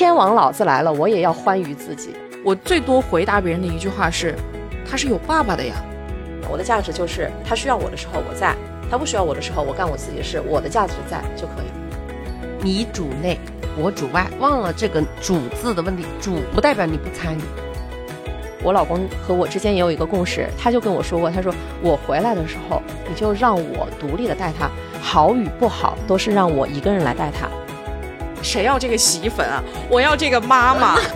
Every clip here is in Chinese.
天王老子来了，我也要欢愉自己。我最多回答别人的一句话是：“他是有爸爸的呀。”我的价值就是他需要我的时候我在，他不需要我的时候我干我自己的事，我的价值在就可以。你主内，我主外，忘了这个“主”字的问题。主不代表你不参与。我老公和我之间也有一个共识，他就跟我说过，他说我回来的时候，你就让我独立的带他，好与不好都是让我一个人来带他。谁要这个洗衣粉啊？我要这个妈妈。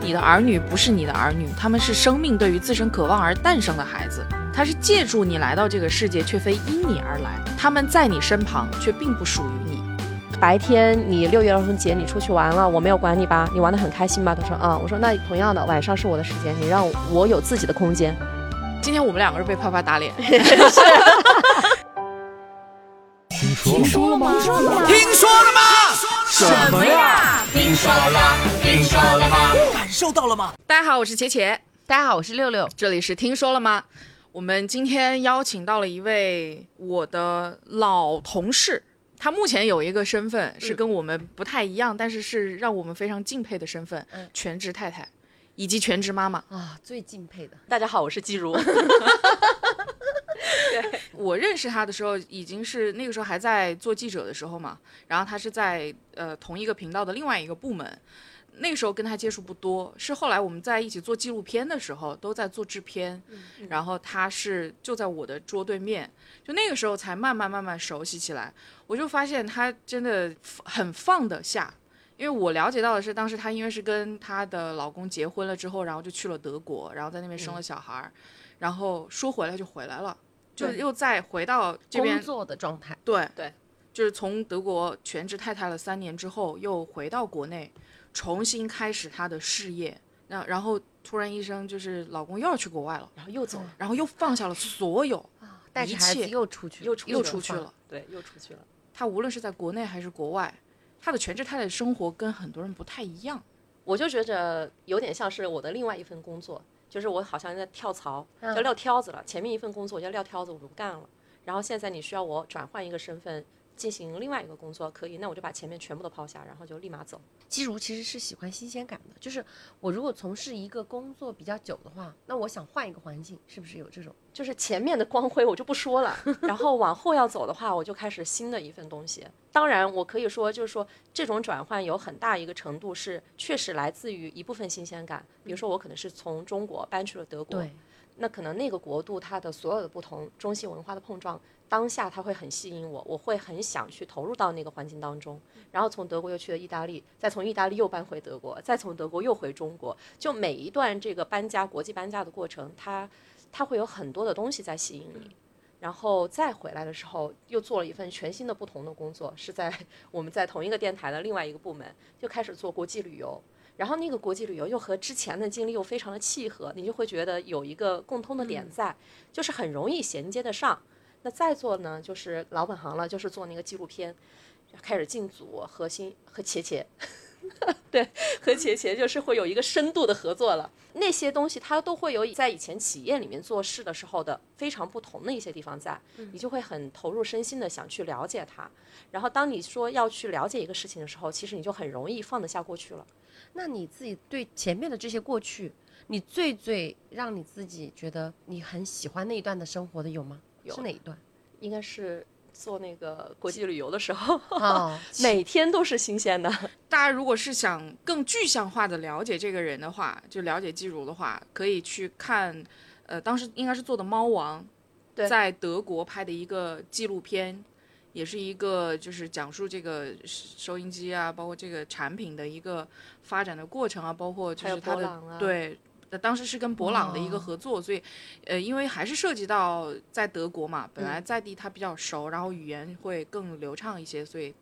你的儿女不是你的儿女，他们是生命对于自身渴望而诞生的孩子，他是借助你来到这个世界，却非因你而来。他们在你身旁，却并不属于你。白天你六一儿童节你出去玩了，我没有管你吧？你玩的很开心吧？他说啊，我说那同样的晚上是我的时间，你让我有自己的空间。今天我们两个人被啪啪打脸。听说了吗？听说了吗？听说了吗？什么呀？听说了吗？听说了吗？感受到了吗？大家好，我是茄茄。大家好，我是六六。这里是听说了吗？我们今天邀请到了一位我的老同事，他目前有一个身份是跟我们不太一样，但是是让我们非常敬佩的身份——全职太太以及全职妈妈啊，最敬佩的。大家好，我是季如。对 我认识他的时候，已经是那个时候还在做记者的时候嘛。然后他是在呃同一个频道的另外一个部门，那个时候跟他接触不多。是后来我们在一起做纪录片的时候，都在做制片。然后他是就在我的桌对面，就那个时候才慢慢慢慢熟悉起来。我就发现他真的很放得下，因为我了解到的是，当时他因为是跟他的老公结婚了之后，然后就去了德国，然后在那边生了小孩儿，然后说回来就回来了。就又再回到这边工作的状态，对对，就是从德国全职太太了三年之后，又回到国内，重新开始她的事业。那然后突然一声，就是老公又要去国外了，然后又走了，然后又放下了所有，带着孩子又出去，又又出去了，对，又出去了。她无论是在国内还是国外，她的全职太太生活跟很多人不太一样。我就觉着有点像是我的另外一份工作。就是我好像在跳槽，要撂挑子了。前面一份工作我要撂挑子，我不干了。然后现在你需要我转换一个身份。进行另外一个工作可以，那我就把前面全部都抛下，然后就立马走。基如其实是喜欢新鲜感的，就是我如果从事一个工作比较久的话，那我想换一个环境，是不是有这种？就是前面的光辉我就不说了，然后往后要走的话，我就开始新的一份东西。当然，我可以说，就是说这种转换有很大一个程度是确实来自于一部分新鲜感，比如说我可能是从中国搬去了德国，那可能那个国度它的所有的不同，中西文化的碰撞。当下它会很吸引我，我会很想去投入到那个环境当中。然后从德国又去了意大利，再从意大利又搬回德国，再从德国又回中国。就每一段这个搬家、国际搬家的过程，它它会有很多的东西在吸引你。然后再回来的时候，又做了一份全新的、不同的工作，是在 我们在同一个电台的另外一个部门，就开始做国际旅游。然后那个国际旅游又和之前的经历又非常的契合，你就会觉得有一个共通的点在，就是很容易衔接得上。那再做呢，就是老本行了，就是做那个纪录片，开始进组，核心和茄茄，对，和茄茄就是会有一个深度的合作了。那些东西它都会有在以前企业里面做事的时候的非常不同的一些地方在，你就会很投入身心的想去了解它。然后当你说要去了解一个事情的时候，其实你就很容易放得下过去了。那你自己对前面的这些过去，你最最让你自己觉得你很喜欢那一段的生活的有吗？有是哪一段？应该是做那个国际旅游的时候，每天都是新鲜的。大家如果是想更具象化的了解这个人的话，就了解季如的话，可以去看，呃，当时应该是做的猫王，在德国拍的一个纪录片，也是一个就是讲述这个收音机啊，包括这个产品的一个发展的过程啊，包括就是它的对。那当时是跟博朗的一个合作，所以，呃，因为还是涉及到在德国嘛，本来在地他比较熟，然后语言会更流畅一些，所以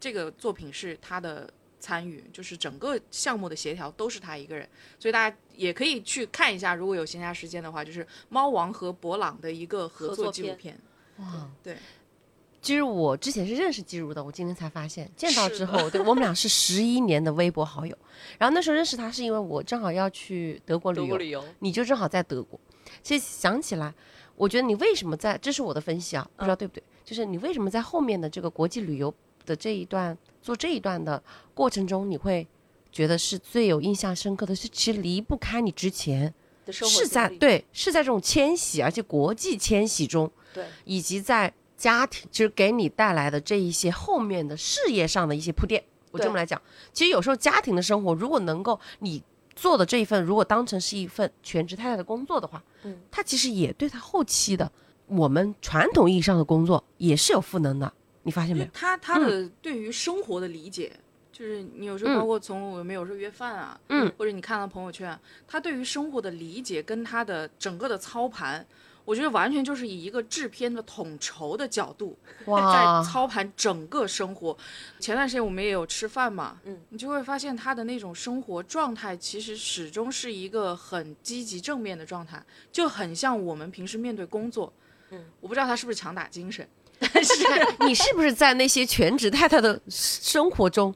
这个作品是他的参与，就是整个项目的协调都是他一个人，所以大家也可以去看一下，如果有闲暇时间的话，就是猫王和博朗的一个合作纪录片。哇，对。其实我之前是认识季如的，我今天才发现，见到之后，对我们俩是十一年的微博好友。然后那时候认识他是因为我正好要去德国旅游，你就正好在德国。其实想起来，我觉得你为什么在，这是我的分析啊，不知道对不对？就是你为什么在后面的这个国际旅游的这一段做这一段的过程中，你会觉得是最有印象深刻的是，其实离不开你之前是在对对是在这种迁徙，而且国际迁徙中，对，以及在家庭就是给你带来的这一些后面的事业上的一些铺垫。我这么来讲，其实有时候家庭的生活，如果能够你做的这一份，如果当成是一份全职太太的工作的话，嗯，它其实也对他后期的我们传统意义上的工作也是有赋能的。你发现没有？他他的对于生活的理解，就是你有时候包括从我们有时候约饭啊，嗯，或者你看到朋友圈，他对于生活的理解跟他的整个的操盘，我觉得完全就是以一个制片的统筹的角度在操盘整个生活。前段时间我们也有吃饭嘛，嗯，你就会发现他的那种生活状态其实始终是一个很积极正面的状态，就很像我们平时面对工作，嗯，我不知道他是不是强打精神。但是你是不是在那些全职太太的生活中，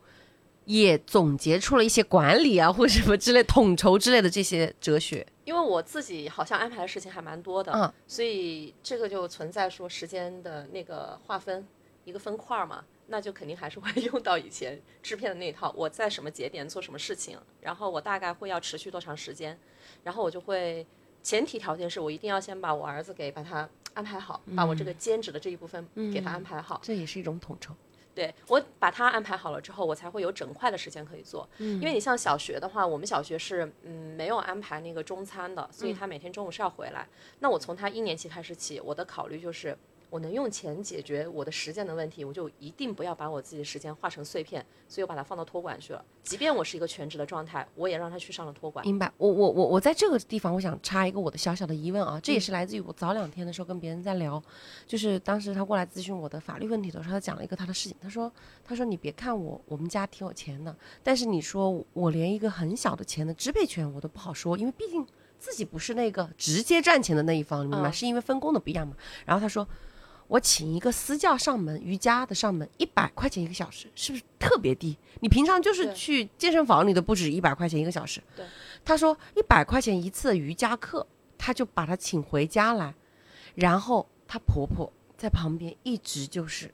也总结出了一些管理啊，或者什么之类、统筹之类的这些哲学？因为我自己好像安排的事情还蛮多的，嗯，所以这个就存在说时间的那个划分一个分块嘛，那就肯定还是会用到以前制片的那一套。我在什么节点做什么事情，然后我大概会要持续多长时间，然后我就会前提条件是我一定要先把我儿子给把他。安排好，把我这个兼职的这一部分给他安排好，这也是一种统筹。对我把他安排好了之后，我才会有整块的时间可以做。因为你像小学的话，我们小学是嗯没有安排那个中餐的，所以他每天中午是要回来。那我从他一年级开始起，我的考虑就是。我能用钱解决我的时间的问题，我就一定不要把我自己的时间化成碎片，所以我把它放到托管去了。即便我是一个全职的状态，我也让他去上了托管。明白。我我我我在这个地方，我想插一个我的小小的疑问啊，这也是来自于我早两天的时候跟别人在聊，就是当时他过来咨询我的法律问题的时候，他讲了一个他的事情。他说，他说你别看我我们家挺有钱的，但是你说我连一个很小的钱的支配权我都不好说，因为毕竟自己不是那个直接赚钱的那一方，明白？是因为分工的不一样嘛。然后他说。我请一个私教上门瑜伽的上门，一百块钱一个小时，是不是特别低？你平常就是去健身房，你都不止一百块钱一个小时。对，他说一百块钱一次瑜伽课，他就把他请回家来，然后他婆婆在旁边一直就是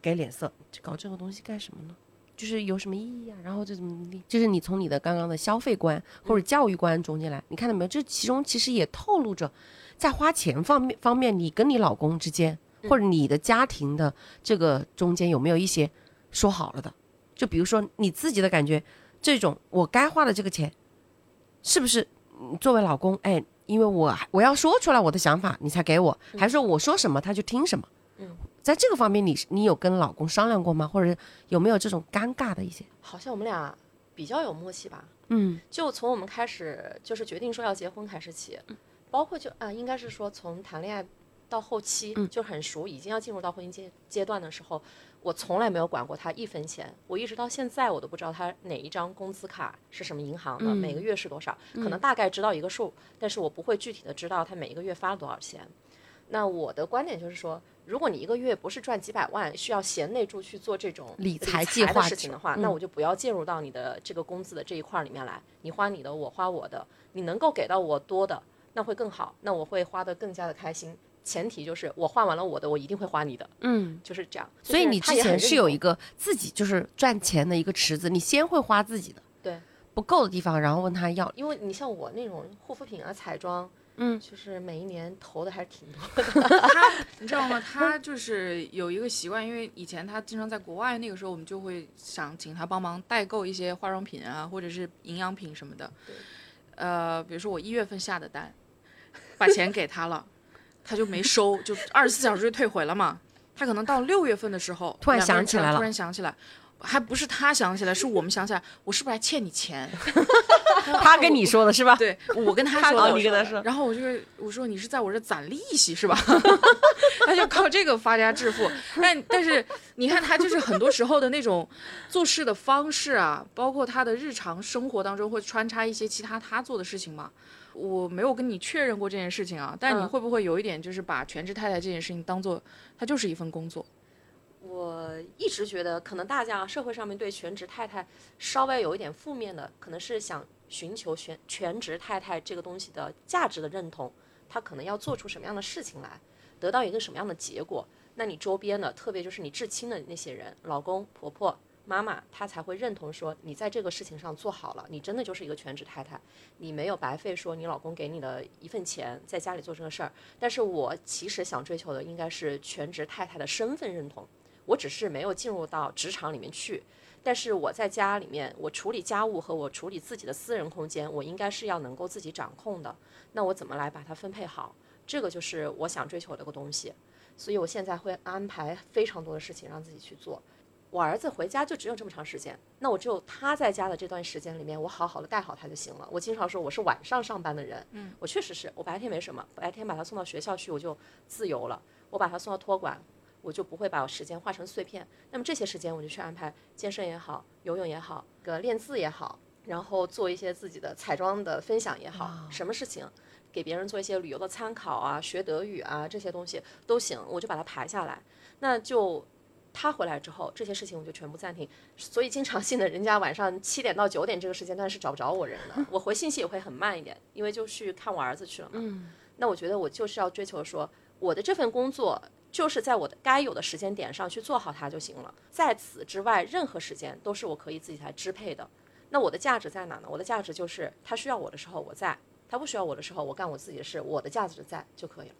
给脸色，搞这个东西干什么呢？就是有什么意义啊？然后这怎么地？就是你从你的刚刚的消费观或者教育观中间来，你看到没有？这其中其实也透露着，在花钱方面方面，你跟你老公之间。或者你的家庭的这个中间有没有一些说好了的？就比如说你自己的感觉，这种我该花的这个钱，是不是作为老公，哎，因为我我要说出来我的想法，你才给我，还是说我说什么他就听什么？嗯，在这个方面，你你有跟老公商量过吗？或者有没有这种尴尬的一些？好像我们俩比较有默契吧。嗯，就从我们开始就是决定说要结婚开始起，包括就啊，应该是说从谈恋爱。到后期就很熟，已经要进入到婚姻阶阶段的时候，我从来没有管过他一分钱。我一直到现在，我都不知道他哪一张工资卡是什么银行的，每个月是多少，可能大概知道一个数，但是我不会具体的知道他每一个月发了多少钱。那我的观点就是说，如果你一个月不是赚几百万，需要贤内助去做这种理财计划的事情的话，那我就不要介入到你的这个工资的这一块里面来。你花你的，我花我的，你能够给到我多的，那会更好，那我会花的更加的开心。前提就是我花完了我的，我一定会花你的，嗯，就是这样。所以你之前是有一个自己就是赚钱的一个池子，你先会花自己的，对，不够的地方，然后问他要。因为你像我那种护肤品啊、彩妆，嗯，就是每一年投的还是挺多的。他，你知道吗？他就是有一个习惯，因为以前他经常在国外，那个时候我们就会想请他帮忙代购一些化妆品啊，或者是营养品什么的。呃，比如说我一月份下的单，把钱给他了。他就没收，就二十四小时就退回了嘛。他可能到六月份的时候，突然想起来了，突然想起来，还不是他想起来，是我们想起来，我是不是还欠你钱？他跟你说的是吧？对，我跟他说的，你跟他说。然后我就我说你是在我这攒利息是吧？他就靠这个发家致富。但但是你看他就是很多时候的那种做事的方式啊，包括他的日常生活当中会穿插一些其他他做的事情嘛。我没有跟你确认过这件事情啊，但你会不会有一点就是把全职太太这件事情当做它就是一份工作？我一直觉得，可能大家社会上面对全职太太稍微有一点负面的，可能是想寻求全全职太太这个东西的价值的认同，他可能要做出什么样的事情来，得到一个什么样的结果？那你周边的，特别就是你至亲的那些人，老公、婆婆、妈妈，她才会认同说你在这个事情上做好了，你真的就是一个全职太太，你没有白费说你老公给你的一份钱在家里做这个事儿。但是我其实想追求的应该是全职太太的身份认同，我只是没有进入到职场里面去，但是我在家里面，我处理家务和我处理自己的私人空间，我应该是要能够自己掌控的。那我怎么来把它分配好？这个就是我想追求的一个东西。所以我现在会安排非常多的事情让自己去做。我儿子回家就只有这么长时间，那我只有他在家的这段时间里面，我好好的带好他就行了。我经常说我是晚上上班的人，嗯，我确实是我白天没什么，白天把他送到学校去我就自由了。我把他送到托管，我就不会把时间划成碎片。那么这些时间我就去安排健身也好，游泳也好，个练字也好，然后做一些自己的彩妆的分享也好，什么事情给别人做一些旅游的参考啊，学德语啊这些东西都行，我就把它排下来，那就。他回来之后，这些事情我就全部暂停，所以经常性的人家晚上七点到九点这个时间段是找不着我人的，我回信息也会很慢一点，因为就去看我儿子去了嘛。嗯，那我觉得我就是要追求说，我的这份工作就是在我的该有的时间点上去做好它就行了，在此之外任何时间都是我可以自己来支配的。那我的价值在哪呢？我的价值就是他需要我的时候我在，他不需要我的时候我干我自己的事，我的价值在就可以了。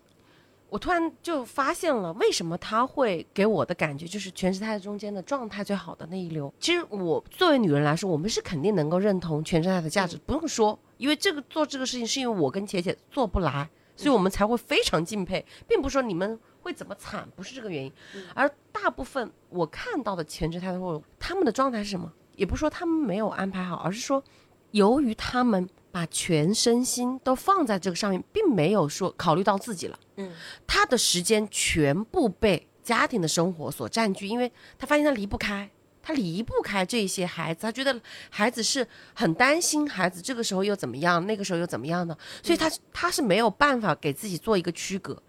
我突然就发现了，为什么他会给我的感觉就是全职太太中间的状态最好的那一流。其实我作为女人来说，我们是肯定能够认同全职太太的价值，不用说，因为这个做这个事情是因为我跟姐姐做不来，所以我们才会非常敬佩，并不是说你们会怎么惨，不是这个原因。而大部分我看到的全职太太或他们的状态是什么？也不是说他们没有安排好，而是说由于他们。把全身心都放在这个上面，并没有说考虑到自己了。嗯，他的时间全部被家庭的生活所占据，因为他发现他离不开，他离不开这些孩子，他觉得孩子是很担心孩子这个时候又怎么样，那个时候又怎么样的，所以他他是没有办法给自己做一个区隔，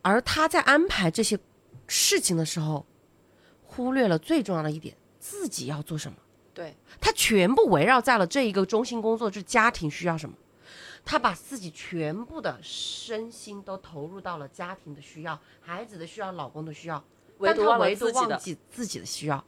而他在安排这些事情的时候，忽略了最重要的一点，自己要做什么。对他全部围绕在了这一个中心工作，就是家庭需要什么，他把自己全部的身心都投入到了家庭的需要、孩子的需要、老公的需要，但他唯独忘记自己的需要。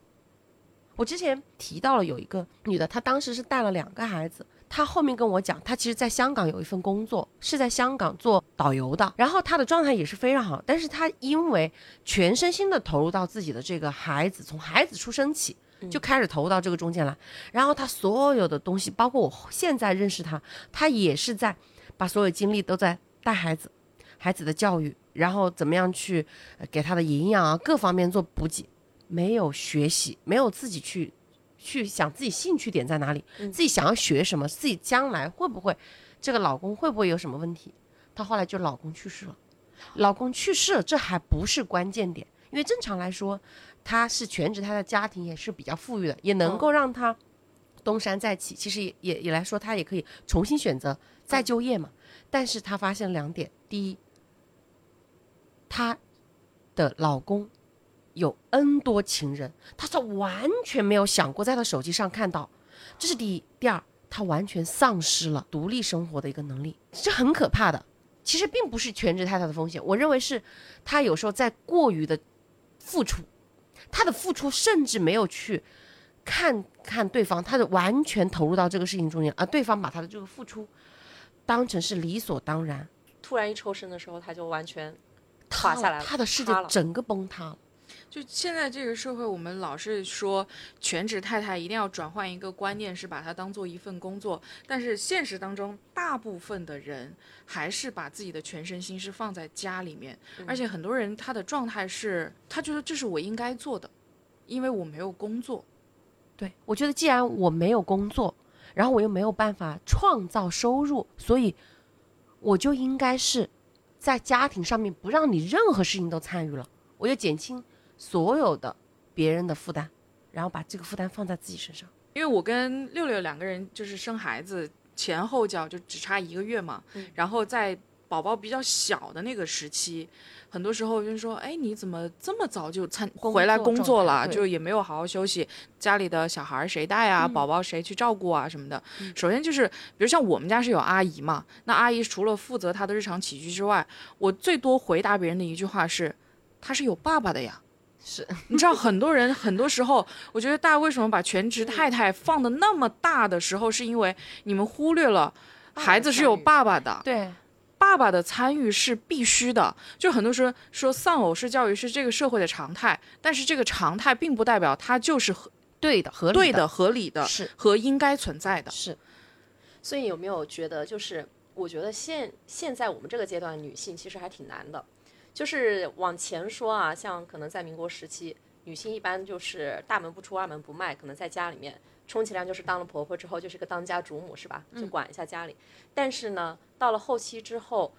我之前提到了有一个女的，她当时是带了两个孩子，她后面跟我讲，她其实在香港有一份工作，是在香港做导游的，然后她的状态也是非常好，但是她因为全身心的投入到自己的这个孩子，从孩子出生起。就开始投入到这个中间来，然后他所有的东西，包括我现在认识他，他也是在把所有精力都在带孩子，孩子的教育，然后怎么样去给他的营养啊各方面做补给，没有学习，没有自己去去想自己兴趣点在哪里，自己想要学什么，自己将来会不会这个老公会不会有什么问题？她后来就老公去世了，老公去世了，这还不是关键点，因为正常来说。他是全职，他的家庭也是比较富裕的，也能够让他东山再起。其实也也也来说，他也可以重新选择再就业嘛。但是他发现两点：第一，她的老公有 N 多情人，他是完全没有想过在他手机上看到，这是第一；第二，他完全丧失了独立生活的一个能力，这很可怕的。其实并不是全职太太的风险，我认为是他有时候在过于的付出。他的付出甚至没有去看看对方，他的完全投入到这个事情中间，而对方把他的这个付出当成是理所当然。突然一抽身的时候，他就完全塌下来了，他的世界整个崩塌了。就现在这个社会，我们老是说全职太太一定要转换一个观念，是把它当做一份工作。但是现实当中，大部分的人还是把自己的全身心是放在家里面，而且很多人他的状态是，他觉得这是我应该做的，因为我没有工作。对我觉得，既然我没有工作，然后我又没有办法创造收入，所以我就应该是在家庭上面不让你任何事情都参与了，我就减轻。所有的别人的负担，然后把这个负担放在自己身上。因为我跟六六两个人就是生孩子前后脚就只差一个月嘛，然后在宝宝比较小的那个时期，很多时候就是说，哎，你怎么这么早就参回来工作了？就也没有好好休息，家里的小孩谁带啊？宝宝谁去照顾啊？什么的。首先就是，比如像我们家是有阿姨嘛，那阿姨除了负责她的日常起居之外，我最多回答别人的一句话是，她是有爸爸的呀。是 你知道很多人很多时候，我觉得大家为什么把全职太太放的那么大的时候，是因为你们忽略了孩子是有爸爸的，对，爸爸的参与是必须的。就很多时候说丧偶式教育是这个社会的常态，但是这个常态并不代表它就是对的、合理对的、合理的，是和应该存在的。是，所以有没有觉得，就是我觉得现现在我们这个阶段女性其实还挺难的，就是往前说啊，像可能在民国时期，女性一般就是大门不出二门不迈，可能在家里面，充其量就是当了婆婆之后就是个当家主母是吧？就管一下家里。但是呢，到了后期之后。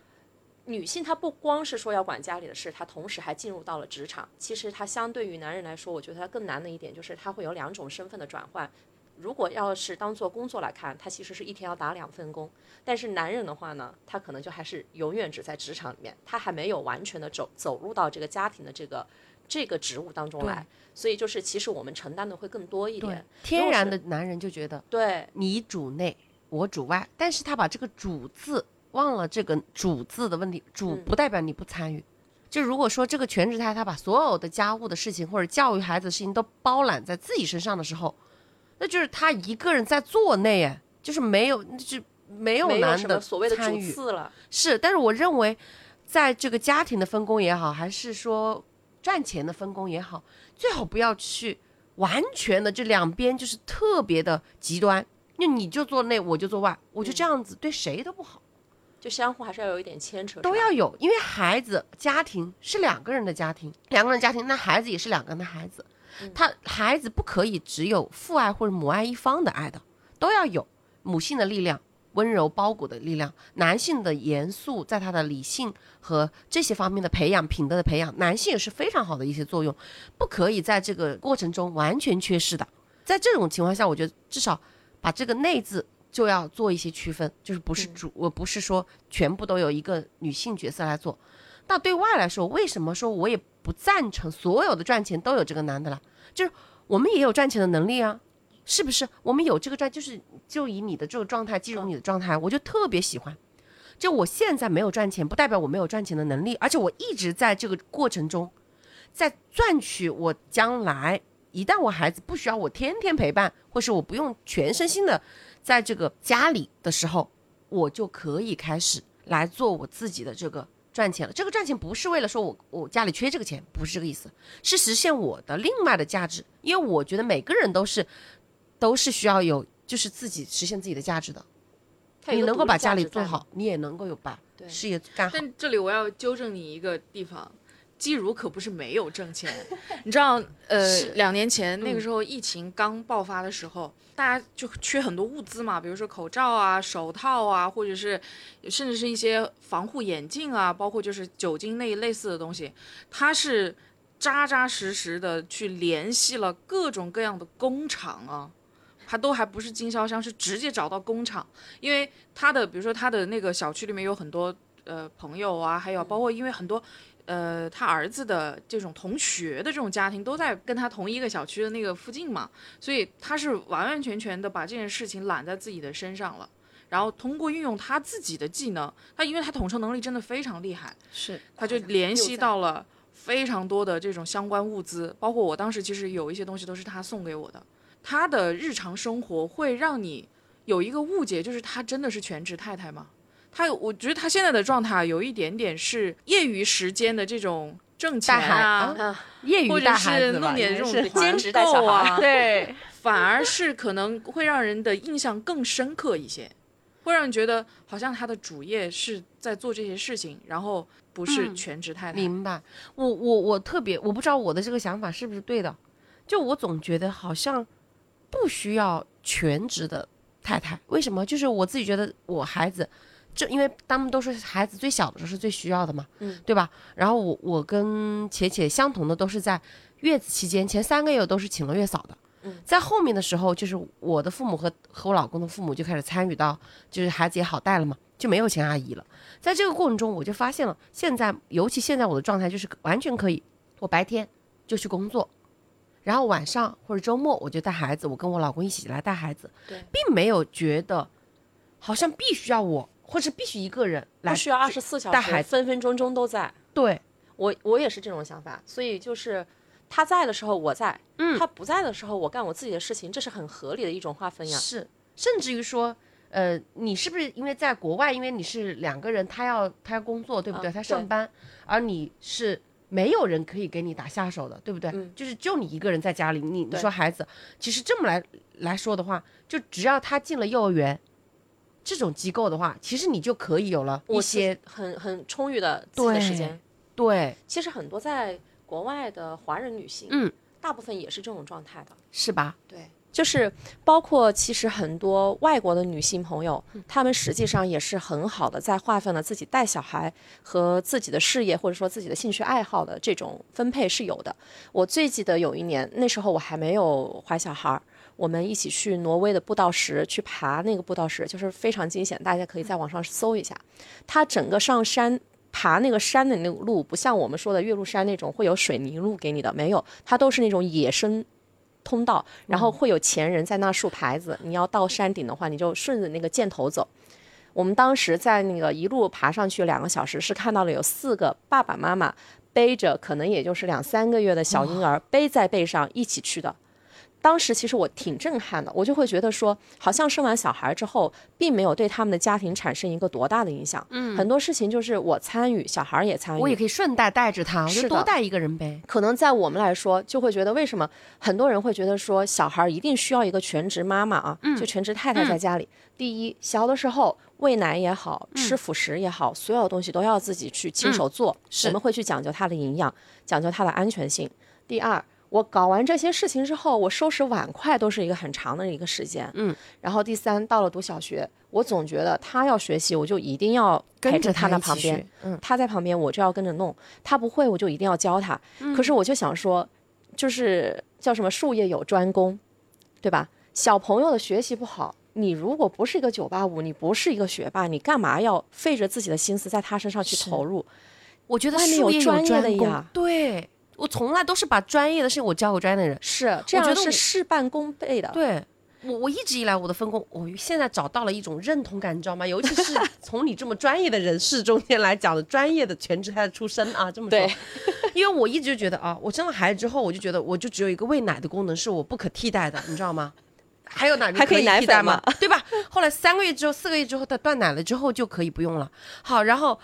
女性她不光是说要管家里的事，她同时还进入到了职场。其实她相对于男人来说，我觉得她更难的一点就是她会有两种身份的转换。如果要是当做工作来看，他其实是一天要打两份工。但是男人的话呢，他可能就还是永远只在职场里面，他还没有完全的走走入到这个家庭的这个这个职务当中来。所以就是其实我们承担的会更多一点。天然的男人就觉得，对你主内，我主外，但是他把这个主字。忘了这个主字的问题，主不代表你不参与。就如果说这个全职太太把所有的家务的事情或者教育孩子的事情都包揽在自己身上的时候，那就是他一个人在做内，哎，就是没有，就没有男的所谓的主次了。是，但是我认为，在这个家庭的分工也好，还是说赚钱的分工也好，最好不要去完全的这两边就是特别的极端。那你就做内，我就做外，我就这样子对谁都不好。就相互还是要有一点牵扯，都要有，因为孩子家庭是两个人的家庭，两个人家庭，那孩子也是两个人的孩子，他孩子不可以只有父爱或者母爱一方的爱的，都要有母性的力量，温柔包裹的力量，男性的严肃，在他的理性和这些方面的培养，品德的培养，男性也是非常好的一些作用，不可以在这个过程中完全缺失的。在这种情况下，我觉得至少把这个内字。就要做一些区分，就是不是主，我不是说全部都有一个女性角色来做。那对外来说，为什么说我也不赞成所有的赚钱都有这个男的了？就是我们也有赚钱的能力啊，是不是？我们有这个赚，就是就以你的这个状态，进入你的状态，我就特别喜欢。就我现在没有赚钱，不代表我没有赚钱的能力，而且我一直在这个过程中，在赚取我将来一旦我孩子不需要我天天陪伴，或是我不用全身心的。在这个家里的时候，我就可以开始来做我自己的这个赚钱了。这个赚钱不是为了说我我家里缺这个钱，不是这个意思，是实现我的另外的价值。因为我觉得每个人都是都是需要有就是自己实现自己的价值的。你能够把家里做好，你也能够有把事业干好。但这里我要纠正你一个地方。季如可不是没有挣钱，你知道，呃，两年前那个时候疫情刚爆发的时候，大家就缺很多物资嘛，比如说口罩啊、手套啊，或者是甚至是一些防护眼镜啊，包括就是酒精那一类似的东西，他是扎扎实实的去联系了各种各样的工厂啊，他都还不是经销商，是直接找到工厂，因为他的比如说他的那个小区里面有很多呃朋友啊，还有包括因为很多。呃，他儿子的这种同学的这种家庭都在跟他同一个小区的那个附近嘛，所以他是完完全全的把这件事情揽在自己的身上了，然后通过运用他自己的技能，他因为他统筹能力真的非常厉害，是，他就联系到了非常多的这种相关物资，包括我当时其实有一些东西都是他送给我的，他的日常生活会让你有一个误解，就是他真的是全职太太吗？他，我觉得他现在的状态有一点点是业余时间的这种挣钱啊，业余或者是弄点这种兼职带小孩，对，反而是可能会让人的印象更深刻一些，会让人觉得好像他的主业是在做这些事情，然后不是全职太太。明白，我我我特别，我不知道我的这个想法是不是对的，就我总觉得好像不需要全职的太太，为什么？就是我自己觉得我孩子。就因为他们都是孩子最小的时候是最需要的嘛，嗯，对吧？然后我我跟且且相同的都是在月子期间前三个月都是请了月嫂的，嗯，在后面的时候就是我的父母和和我老公的父母就开始参与到，就是孩子也好带了嘛，就没有请阿姨了。在这个过程中，我就发现了，现在尤其现在我的状态就是完全可以，我白天就去工作，然后晚上或者周末我就带孩子，我跟我老公一起来带孩子，对，并没有觉得好像必须要我。或者必须一个人来，需要二十四小时，分分钟钟都在。对我，我也是这种想法。所以就是，他在的时候我在，嗯，他不在的时候我干我自己的事情，这是很合理的一种划分呀。是，甚至于说，呃，你是不是因为在国外，因为你是两个人，他要他要工作，对不对？他上班，而你是没有人可以给你打下手的，对不对？就是就你一个人在家里，你你说孩子，其实这么来来说的话，就只要他进了幼儿园这种机构的话，其实你就可以有了一些很很充裕的自己的时间。对，其实很多在。国外的华人女性，嗯，大部分也是这种状态的，是吧？对，就是包括其实很多外国的女性朋友，她们实际上也是很好的在划分了自己带小孩和自己的事业或者说自己的兴趣爱好的这种分配是有的。我最记得有一年，那时候我还没有怀小孩，我们一起去挪威的步道石去爬那个步道石，就是非常惊险，大家可以在网上搜一下，它整个上山。爬那个山的那个路不像我们说的岳麓山那种会有水泥路给你的，没有，它都是那种野生通道，然后会有前人在那竖牌子，你要到山顶的话，你就顺着那个箭头走。我们当时在那个一路爬上去两个小时，是看到了有四个爸爸妈妈背着可能也就是两三个月的小婴儿背在背上一起去的。当时其实我挺震撼的，我就会觉得说，好像生完小孩之后，并没有对他们的家庭产生一个多大的影响。嗯，很多事情就是我参与，小孩也参与，我也可以顺带带着他，我就多带一个人呗。可能在我们来说，就会觉得为什么很多人会觉得说，小孩一定需要一个全职妈妈啊，就全职太太在家里。第一，小的时候喂奶也好吃辅食也好，所有东西都要自己去亲手做，我们会去讲究它的营养，讲究它的安全性。第二。我搞完这些事情之后，我收拾碗筷都是一个很长的一个时间。嗯，然后第三，到了读小学，我总觉得他要学习，我就一定要陪着他在旁边。嗯，他在旁边，我就要跟着弄。他不会，我就一定要教他。可是我就想说，就是叫什么术业有专攻，对吧？小朋友的学习不好，你如果不是一个九八五，你不是一个学霸，你干嘛要费着自己的心思在他身上去投入？我觉得外面有专业的呀，对。我从来都是把专业的事情我交给专业的人，是这样是事半功倍的。对，我我一直以来我的分工，我现在找到了一种认同感，你知道吗？尤其是 从你这么专业的人士中间来讲的，专业的全职太太出身啊，这么说。因为我一直觉得啊，我生了孩子之后，我就觉得我就只有一个喂奶的功能是我不可替代的，你知道吗？还有哪还可以替代吗？对吧？后来三个月之后、四个月之后，他断奶了之后就可以不用了。好，然后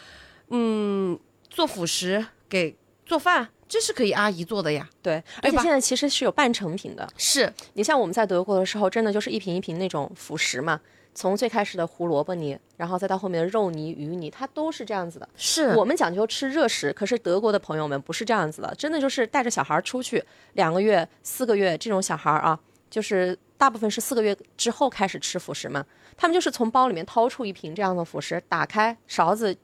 嗯，做辅食给做饭。这是可以阿姨做的呀，对，而且现在其实是有半成品的。是你像我们在德国的时候，真的就是一瓶一瓶那种辅食嘛，从最开始的胡萝卜泥，然后再到后面的肉泥、鱼泥，它都是这样子的。是我们讲究吃热食，可是德国的朋友们不是这样子的，真的就是带着小孩出去两个月、四个月这种小孩啊，就是大部分是四个月之后开始吃辅食嘛，他们就是从包里面掏出一瓶这样的辅食，打开勺子。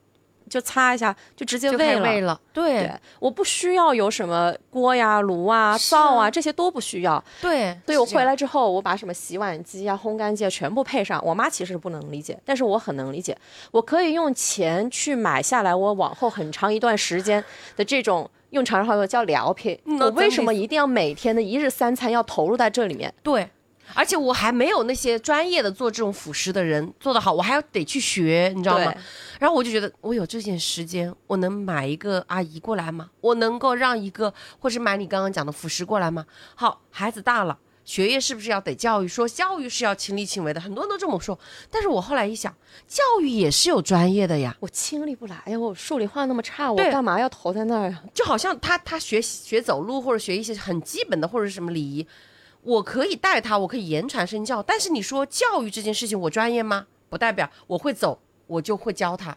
就擦一下，就直接喂了。对，我不需要有什么锅呀、炉啊、灶啊，这些都不需要。对，所以我回来之后，我把什么洗碗机啊、烘干机啊全部配上。我妈其实不能理解，但是我很能理解。我可以用钱去买下来，我往后很长一段时间的这种用长沙话说叫疗品。我为什么一定要每天的一日三餐要投入在这里面？对。而且我还没有那些专业的做这种辅食的人做得好，我还要得去学，你知道吗？然后我就觉得我有这点时间，我能买一个阿姨过来吗？我能够让一个，或是买你刚刚讲的辅食过来吗？好，孩子大了，学业是不是要得教育？说教育是要亲力亲为的，很多人都这么说。但是我后来一想，教育也是有专业的呀，我亲力不来呀，我数理化那么差，我干嘛要投在那儿呀？就好像他他学学走路或者学一些很基本的或者什么礼仪。我可以带他，我可以言传身教，但是你说教育这件事情，我专业吗？不代表我会走，我就会教他；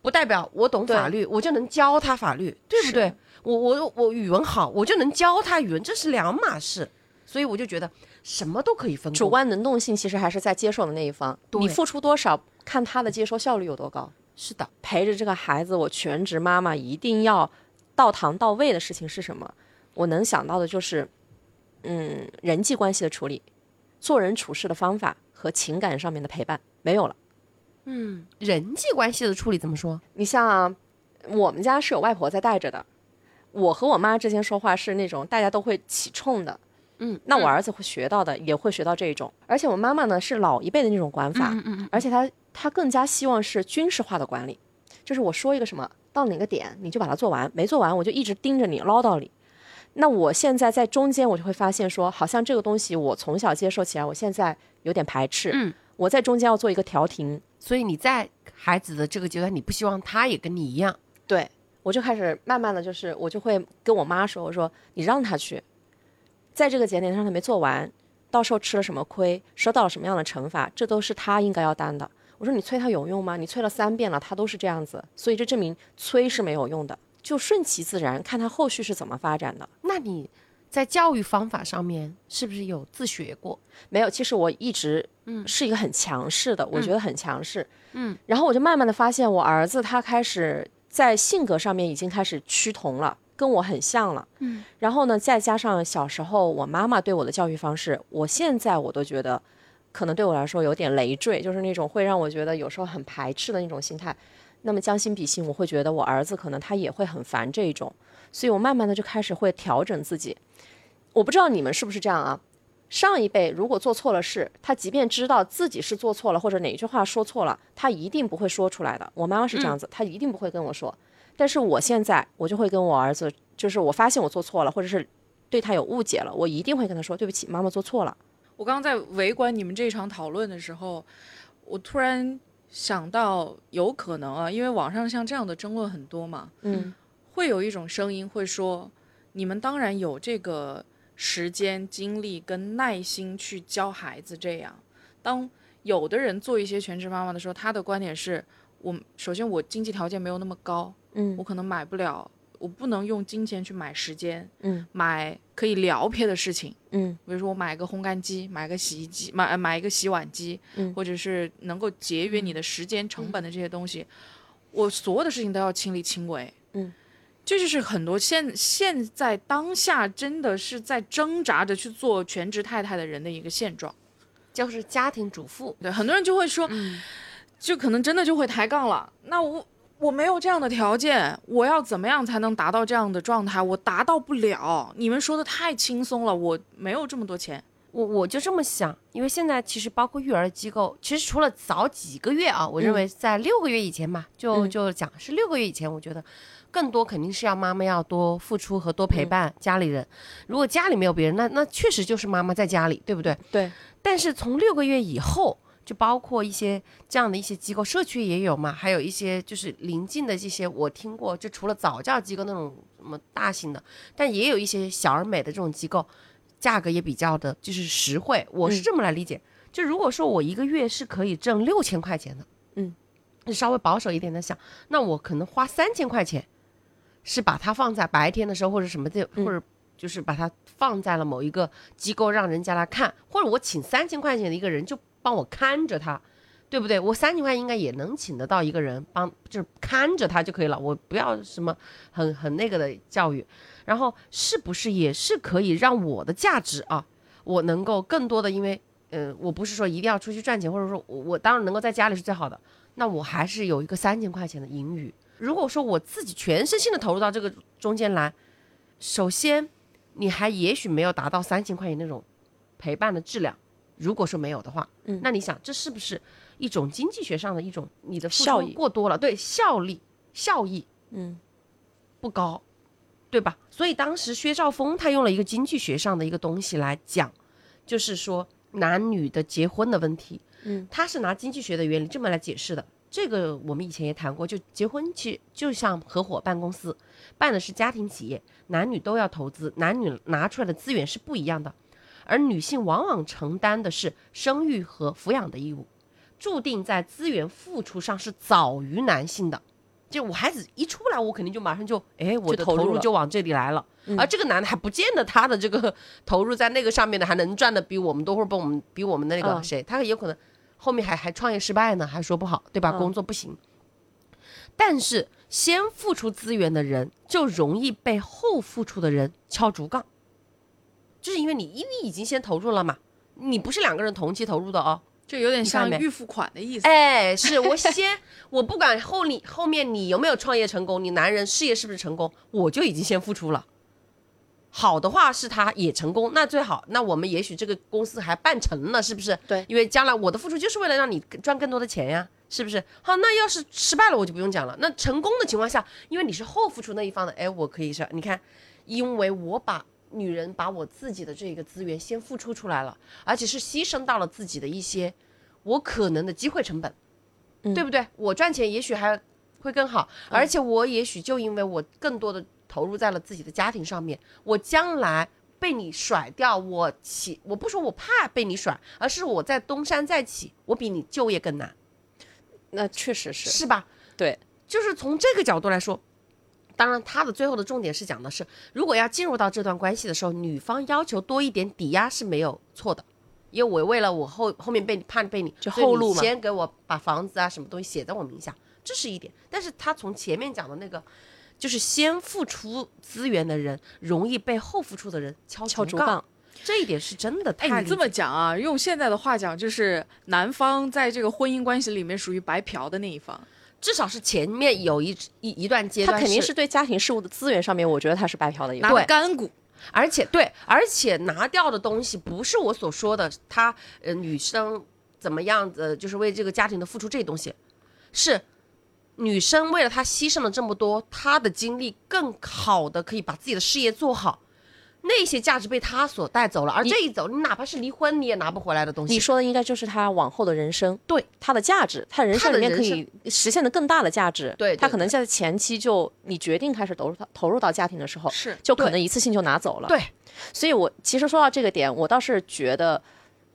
不代表我懂法律，我就能教他法律，对不对？我我我语文好，我就能教他语文，这是两码事。所以我就觉得什么都可以分。主观能动性其实还是在接受的那一方，你付出多少，看他的接收效率有多高。是的，陪着这个孩子，我全职妈妈一定要到堂到位的事情是什么？我能想到的就是。嗯，人际关系的处理，做人处事的方法和情感上面的陪伴没有了。嗯，人际关系的处理怎么说？你像我们家是有外婆在带着的，我和我妈之间说话是那种大家都会起冲的。嗯，那我儿子会学到的，也会学到这一种。而且我妈妈呢是老一辈的那种管法，嗯嗯，而且她她更加希望是军事化的管理，就是我说一个什么到哪个点你就把它做完，没做完我就一直盯着你唠叨你。那我现在在中间，我就会发现说，好像这个东西我从小接受起来，我现在有点排斥。嗯，我在中间要做一个调停。所以你在孩子的这个阶段，你不希望他也跟你一样。对，我就开始慢慢的就是，我就会跟我妈说，我说你让他去，在这个节点上他没做完，到时候吃了什么亏，受到了什么样的惩罚，这都是他应该要担的。我说你催他有用吗？你催了三遍了，他都是这样子，所以这证明催是没有用的。就顺其自然，看他后续是怎么发展的。那你在教育方法上面是不是有自学过？没有，其实我一直嗯是一个很强势的，我觉得很强势。嗯，然后我就慢慢的发现，我儿子他开始在性格上面已经开始趋同了，跟我很像了。嗯，然后呢，再加上小时候我妈妈对我的教育方式，我现在我都觉得可能对我来说有点累赘，就是那种会让我觉得有时候很排斥的那种心态。那么将心比心，我会觉得我儿子可能他也会很烦这一种，所以我慢慢的就开始会调整自己。我不知道你们是不是这样啊？上一辈如果做错了事，他即便知道自己是做错了或者哪句话说错了，他一定不会说出来的。我妈妈是这样子，她一定不会跟我说。但是我现在，我就会跟我儿子，就是我发现我做错了，或者是对他有误解了，我一定会跟他说对不起，妈妈做错了。我刚刚在围观你们这场讨论的时候，我突然。想到有可能啊，因为网上像这样的争论很多嘛，嗯，会有一种声音会说，你们当然有这个时间、精力跟耐心去教孩子这样。当有的人做一些全职妈妈的时候，他的观点是我首先我经济条件没有那么高，嗯，我可能买不了。我不能用金钱去买时间，嗯，买可以聊撇的事情，嗯，比如说我买个烘干机，买个洗衣机，买买一个洗碗机，嗯，或者是能够节约你的时间成本的这些东西，我所有的事情都要亲力亲为，嗯，这就是很多现现在当下真的是在挣扎着去做全职太太的人的一个现状，就是家庭主妇，对，很多人就会说，就可能真的就会抬杠了，那我。我没有这样的条件，我要怎么样才能达到这样的状态？我达到不了。你们说的太轻松了，我没有这么多钱。我我就这么想，因为现在其实包括育儿机构，其实除了早几个月啊，我认为在六个月以前吧，就就讲是六个月以前，我觉得更多肯定是要妈妈要多付出和多陪伴家里人。如果家里没有别人，那那确实就是妈妈在家里，对不对？对。但是从六个月以后。就包括一些这样的一些机构，社区也有嘛，还有一些就是临近的这些，我听过，就除了早教机构那种什么大型的，但也有一些小而美的这种机构，价格也比较的，就是实惠。我是这么来理解，就如果说我一个月是可以挣六千块钱的，嗯，稍微保守一点的想，那我可能花三千块钱，是把它放在白天的时候或者什么的，或者就是把它放在了某一个机构让人家来看，或者我请三千块钱的一个人就。帮我看着他，对不对？我三千块应该也能请得到一个人帮，就是看着他就可以了。我不要什么很很那个的教育，然后是不是也是可以让我的价值啊，我能够更多的，因为嗯，我不是说一定要出去赚钱，或者说我我当然能够在家里是最好的，那我还是有一个三千块钱的盈余。如果说我自己全身心的投入到这个中间来，首先你还也许没有达到三千块钱那种陪伴的质量。如果说没有的话，嗯，那你想这是不是一种经济学上的一种你的效益过多了？对，效力效益，嗯，不高，对吧？所以当时薛兆丰他用了一个经济学上的一个东西来讲，就是说男女的结婚的问题，嗯，他是拿经济学的原理这么来解释的。这个我们以前也谈过，就结婚其实就像合伙办公司，办的是家庭企业，男女都要投资，男女拿出来的资源是不一样的。而女性往往承担的是生育和抚养的义务，注定在资源付出上是早于男性的。就我孩子一出来，我肯定就马上就，哎，我的投入就往这里来了。而这个男的还不见得他的这个 投入在那个上面的还能赚的比我们多，或者比我们比我们的那个谁，他有可能后面还还创业失败呢，还说不好，对吧？工作不行。但是先付出资源的人，就容易被后付出的人敲竹杠。就是因为你，因为已经先投入了嘛，你不是两个人同期投入的哦，就有点像预付款的意思。哎，是我先，我不管后你后面你有没有创业成功，你男人事业是不是成功，我就已经先付出了。好的话是他也成功，那最好，那我们也许这个公司还办成了，是不是？对，因为将来我的付出就是为了让你赚更多的钱呀，是不是？好，那要是失败了，我就不用讲了。那成功的情况下，因为你是后付出那一方的，哎，我可以是，你看。因为我把女人把我自己的这个资源先付出出来了，而且是牺牲到了自己的一些我可能的机会成本，对不对？我赚钱也许还会更好，而且我也许就因为我更多的投入在了自己的家庭上面，我将来被你甩掉，我起我不说我怕被你甩，而是我在东山再起，我比你就业更难。那确实是是吧？对，就是从这个角度来说，当然他的最后的重点是讲的是，如果要进入到这段关系的时候，女方要求多一点抵押是没有错的，因为我为了我后后面被你怕被你就后路嘛，先给我把房子啊什么东西写在我名下，这是一点。但是他从前面讲的那个，就是先付出资源的人容易被后付出的人敲敲竹杠。这一点是真的。哎，你这么讲啊，用现在的话讲，就是男方在这个婚姻关系里面属于白嫖的那一方，至少是前面有一一一段阶段，他肯定是对家庭事务的资源上面，我觉得他是白嫖的一个，拿干股，而且对，而且拿掉的东西不是我所说的他呃女生怎么样子，就是为这个家庭的付出这些东西，是女生为了他牺牲了这么多，她的精力更好的可以把自己的事业做好。那些价值被他所带走了，而这一走，你哪怕是离婚，你也拿不回来的东西。你说的应该就是他往后的人生，对他的价值，他人生里面可以实现的更大的价值。对，他可能在前期就你决定开始投入到投入到家庭的时候，是就可能一次性就拿走了。对，所以我其实说到这个点，我倒是觉得，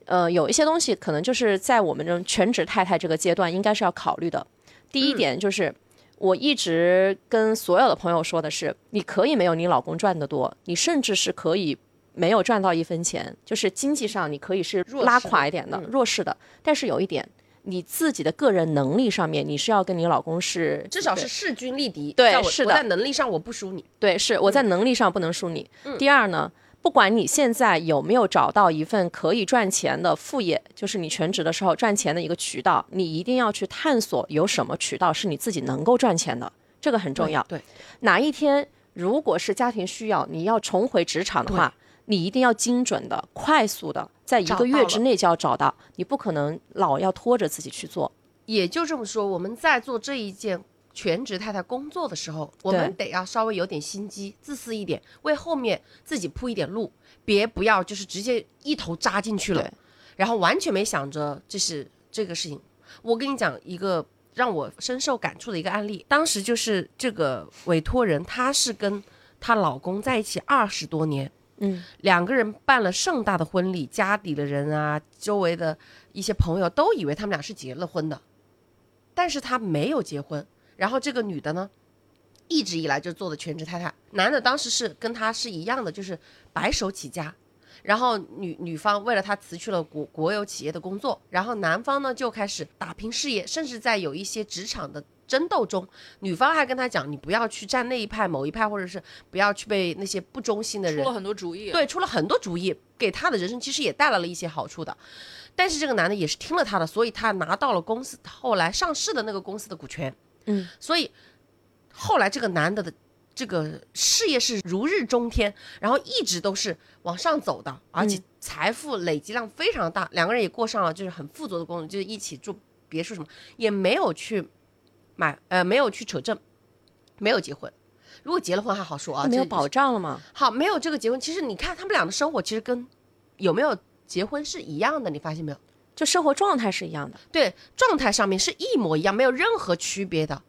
呃，有一些东西可能就是在我们这种全职太太这个阶段，应该是要考虑的。第一点就是。我一直跟所有的朋友说的是，你可以没有你老公赚的多，你甚至是可以没有赚到一分钱，就是经济上你可以是拉垮一点的、弱势的。但是有一点，你自己的个人能力上面，你是要跟你老公是至少是势均力敌。对，是的，在能力上我不输你。对，是我在能力上不能输你。第二呢？不管你现在有没有找到一份可以赚钱的副业，就是你全职的时候赚钱的一个渠道，你一定要去探索有什么渠道是你自己能够赚钱的，这个很重要。对，哪一天如果是家庭需要，你要重回职场的话，你一定要精准的、快速的，在一个月之内就要找到，你不可能老要拖着自己去做。也就这么说，我们在做这一件。全职太太工作的时候，我们得要稍微有点心机，自私一点，为后面自己铺一点路，别不要就是直接一头扎进去了，然后完全没想着这是这个事情。我跟你讲一个让我深受感触的一个案例，当时就是这个委托人，她是跟她老公在一起二十多年，嗯，两个人办了盛大的婚礼，家里的人啊，周围的一些朋友都以为他们俩是结了婚的，但是他没有结婚。然后这个女的呢，一直以来就做的全职太太，男的当时是跟她是一样的，就是白手起家。然后女女方为了他辞去了国国有企业的工作，然后男方呢就开始打拼事业，甚至在有一些职场的争斗中，女方还跟他讲，你不要去站那一派某一派，或者是不要去被那些不忠心的人出了很多主意，对，出了很多主意，给他的人生其实也带来了一些好处的。但是这个男的也是听了他的，所以他拿到了公司后来上市的那个公司的股权。嗯，所以后来这个男的的这个事业是如日中天，然后一直都是往上走的，而且财富累积量非常大，两个人也过上了就是很富足的工作，就是一起住别墅什么，也没有去买呃没有去扯证，没有结婚。如果结了婚还好说啊，没有保障了吗？好，没有这个结婚，其实你看他们俩的生活其实跟有没有结婚是一样的，你发现没有？就生活状态是一样的，对，状态上面是一模一样，没有任何区别的。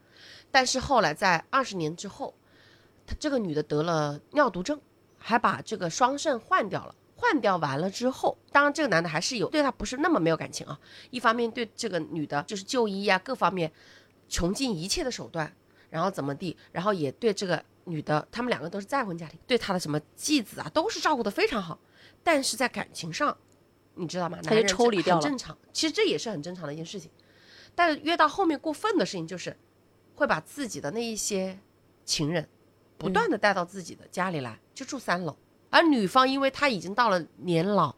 但是后来在二十年之后，他这个女的得了尿毒症，还把这个双肾换掉了。换掉完了之后，当然这个男的还是有对她不是那么没有感情啊。一方面对这个女的就是就医呀，各方面穷尽一切的手段，然后怎么地，然后也对这个女的，他们两个都是再婚家庭，对她的什么继子啊都是照顾的非常好。但是在感情上。你知道吗？他就抽离掉了，很正常。其实这也是很正常的一件事情。但是越到后面过分的事情，就是会把自己的那一些情人不断的带到自己的家里来，就住三楼。而女方因为她已经到了年老，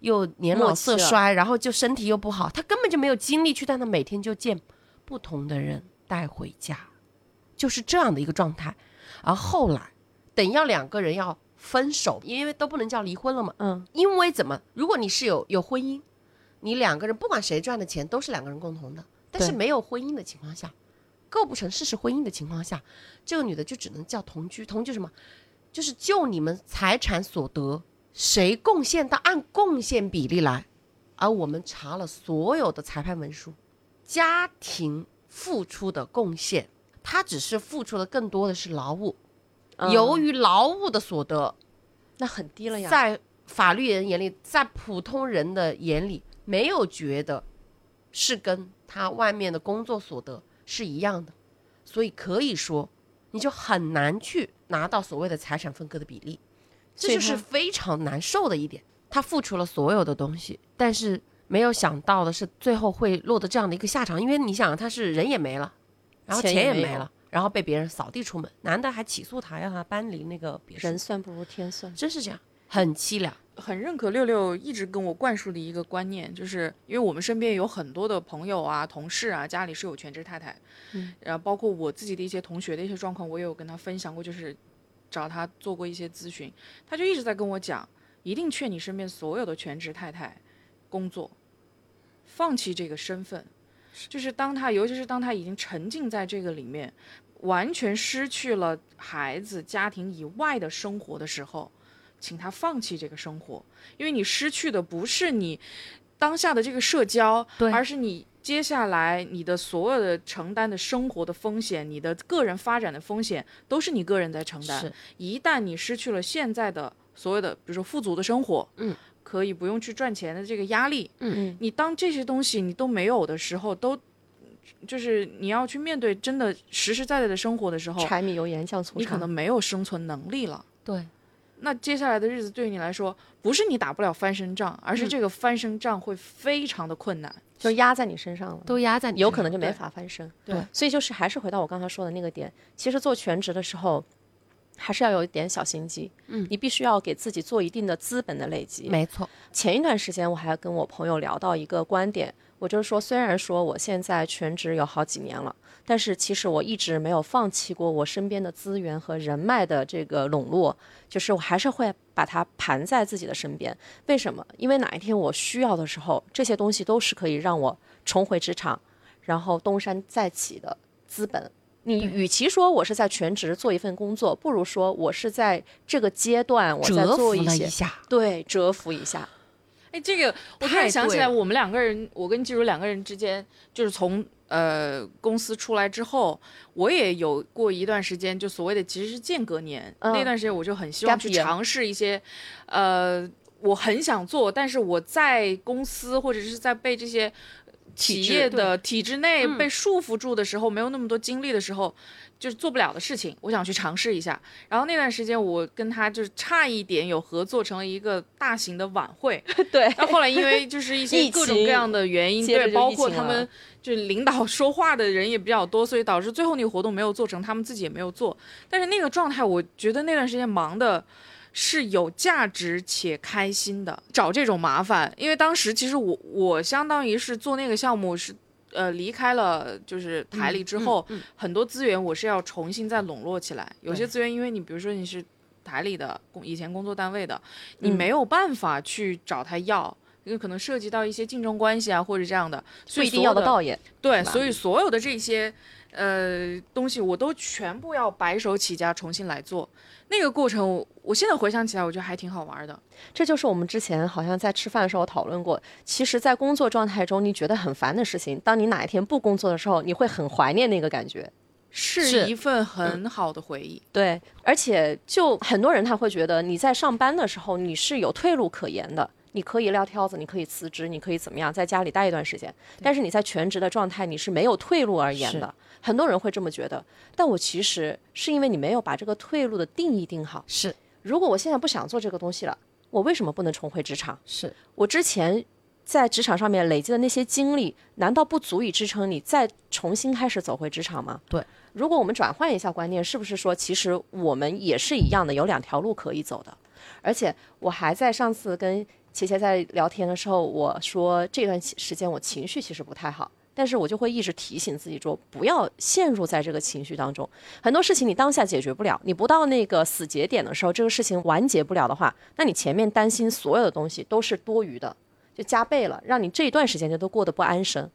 又年老色衰，然后就身体又不好，她根本就没有精力去带她每天就见不同的人带回家，就是这样的一个状态。而后来，等要两个人要。分手，因为都不能叫离婚了嘛。嗯，因为怎么？如果你是有有婚姻，你两个人不管谁赚的钱都是两个人共同的。但是没有婚姻的情况下，构不成事实婚姻的情况下，这个女的就只能叫同居。同居什么？就是就你们财产所得，谁贡献到按贡献比例来，而我们查了所有的裁判文书，家庭付出的贡献，他只是付出的更多的是劳务，由于劳务的所得，那很低了呀，在法律人眼里，在普通人的眼里，没有觉得是跟他外面的工作所得是一样的，所以可以说。你就很难去拿到所谓的财产分割的比例，这就是非常难受的一点。他付出了所有的东西，但是没有想到的是，最后会落得这样的一个下场。因为你想，他是人也没了，然后钱也没了，然后被别人扫地出门，男的还起诉他，让他搬离那个别墅。人算不如天算，真是这样，很凄凉。很认可六六一直跟我灌输的一个观念，就是因为我们身边有很多的朋友啊、同事啊，家里是有全职太太，嗯，然后包括我自己的一些同学的一些状况，我也有跟他分享过，就是找他做过一些咨询，他就一直在跟我讲，一定劝你身边所有的全职太太工作，放弃这个身份，就是当他，尤其是当他已经沉浸在这个里面，完全失去了孩子、家庭以外的生活的时候。请他放弃这个生活，因为你失去的不是你当下的这个社交，而是你接下来你的所有的承担的生活的风险，你的个人发展的风险都是你个人在承担。一旦你失去了现在的所有的，比如说富足的生活，嗯，可以不用去赚钱的这个压力，嗯嗯，你当这些东西你都没有的时候，都就是你要去面对真的实实在在的生活的时候，柴米油盐酱醋茶，你可能没有生存能力了。对。那接下来的日子对于你来说，不是你打不了翻身仗，而是这个翻身仗会非常的困难，就压在你身上了，都压在你，有可能就没法翻身。对，所以就是还是回到我刚才说的那个点，其实做全职的时候，还是要有一点小心机。嗯，你必须要给自己做一定的资本的累积。没错。前一段时间我还跟我朋友聊到一个观点，我就是说，虽然说我现在全职有好几年了。但是其实我一直没有放弃过我身边的资源和人脉的这个笼络，就是我还是会把它盘在自己的身边。为什么？因为哪一天我需要的时候，这些东西都是可以让我重回职场，然后东山再起的资本。你与其说我是在全职做一份工作，不如说我是在这个阶段我在做一些，对，蛰伏一下。哎，这个我突然想起来，我们两个人，我跟季如两个人之间，就是从。呃，公司出来之后，我也有过一段时间，就所谓的其实是间隔年，那段时间我就很希望去尝试一些，呃，我很想做，但是我在公司或者是在被这些企业的体制内被束缚住的时候，没有那么多精力的时候。就是做不了的事情，我想去尝试一下。然后那段时间，我跟他就是差一点有合作成了一个大型的晚会。对。但后来因为就是一 些各种各样的原因，对，包括他们就领导 说话的人也比较多，所以导致最后那个活动没有做成，他们自己也没有做。但是那个状态，我觉得那段时间忙的是有价值且开心的。找这种麻烦，因为当时其实我我相当于是做那个项目是。呃，离开了就是台里之后，很多资源我是要重新再笼络起来。有些资源，因为你比如说你是台里的工以前工作单位的，你没有办法去找他要，因为可能涉及到一些竞争关系啊或者这样的，不一定要得到也。对，所以所有的这些呃东西，我都全部要白手起家重新来做。那个过程，我现在回想起来，我觉得还挺好玩的。这就是我们之前好像在吃饭的时候讨论过。其实，在工作状态中，你觉得很烦的事情，当你哪一天不工作的时候，你会很怀念那个感觉，是一份很好的回忆。对，而且就很多人他会觉得，你在上班的时候你是有退路可言的，你可以撂挑子，你可以辞职，你可以怎么样，在家里待一段时间。但是你在全职的状态，你是没有退路而言的。很多人会这么觉得，但我其实是因为你没有把这个退路的定义定好。是，如果我现在不想做这个东西了，我为什么不能重回职场？是我之前在职场上面累积的那些经历，难道不足以支撑你再重新开始走回职场吗？对。如果我们转换一下观念，是不是说其实我们也是一样的，有两条路可以走的？而且我还在上次跟琪琪在聊天的时候，我说这段时间我情绪其实不太好。但是我就会一直提醒自己说，不要陷入在这个情绪当中。很多事情你当下解决不了，你不到那个死节点的时候，这个事情完结不了的话，那你前面担心所有的东西都是多余的，就加倍了，让你这一段时间就都过得不安生。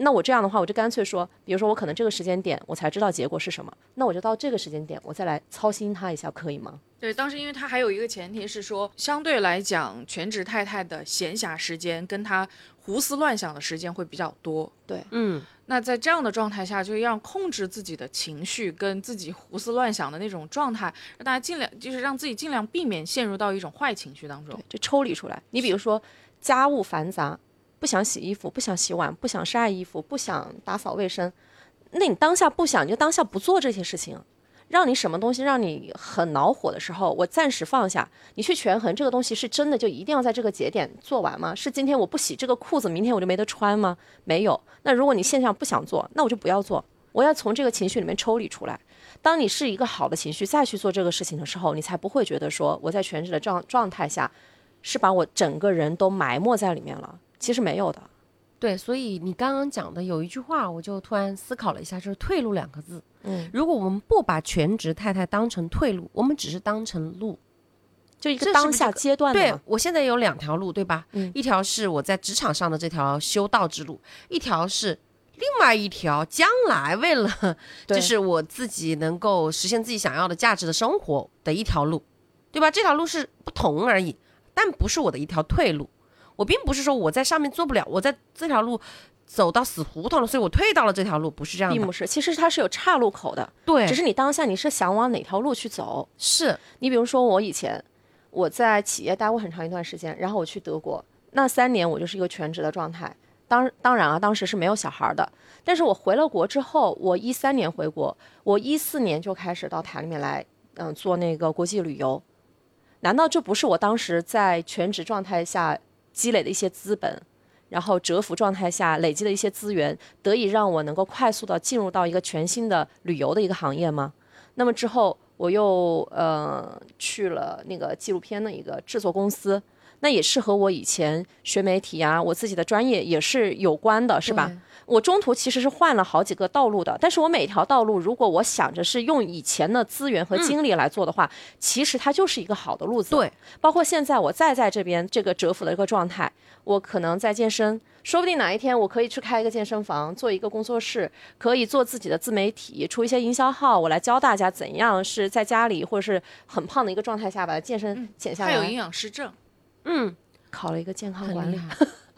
那我这样的话，我就干脆说，比如说我可能这个时间点我才知道结果是什么，那我就到这个时间点我再来操心他一下，可以吗？对，当时因为他还有一个前提是说，相对来讲，全职太太的闲暇时间跟他胡思乱想的时间会比较多。对，嗯，那在这样的状态下，就要控制自己的情绪跟自己胡思乱想的那种状态，让大家尽量就是让自己尽量避免陷入到一种坏情绪当中，就抽离出来。你比如说家务繁杂，不想洗衣服，不想洗碗，不想晒衣服，不想打扫卫生，那你当下不想，你就当下不做这些事情。让你什么东西让你很恼火的时候，我暂时放下，你去权衡这个东西是真的就一定要在这个节点做完吗？是今天我不洗这个裤子，明天我就没得穿吗？没有。那如果你现在不想做，那我就不要做。我要从这个情绪里面抽离出来。当你是一个好的情绪再去做这个事情的时候，你才不会觉得说我在全职的状状态下是把我整个人都埋没在里面了。其实没有的。对，所以你刚刚讲的有一句话，我就突然思考了一下，就是“退路”两个字。嗯，如果我们不把全职太太当成退路，我们只是当成路，就一个当下阶段。对我现在有两条路，对吧？嗯，一条是我在职场上的这条修道之路，一条是另外一条将来为了就是我自己能够实现自己想要的价值的生活的一条路，对吧？这条路是不同而已，但不是我的一条退路。我并不是说我在上面做不了，我在这条路走到死胡同了，所以我退到了这条路，不是这样的，并不是。其实它是有岔路口的，对，只是你当下你是想往哪条路去走。是你比如说我以前我在企业待过很长一段时间，然后我去德国那三年，我就是一个全职的状态。当当然啊，当时是没有小孩的。但是我回了国之后，我一三年回国，我一四年就开始到台里面来，嗯，做那个国际旅游。难道这不是我当时在全职状态下？积累的一些资本，然后蛰伏状态下累积的一些资源，得以让我能够快速的进入到一个全新的旅游的一个行业吗？那么之后我又呃去了那个纪录片的一个制作公司，那也是和我以前学媒体啊，我自己的专业也是有关的，是吧？我中途其实是换了好几个道路的，但是我每条道路，如果我想着是用以前的资源和精力来做的话，其实它就是一个好的路子。对，包括现在我再在这边这个蛰伏的一个状态，我可能在健身，说不定哪一天我可以去开一个健身房，做一个工作室，可以做自己的自媒体，出一些营销号，我来教大家怎样是在家里或者是很胖的一个状态下把健身减下来。还有营养师证，嗯，考了一个健康管理。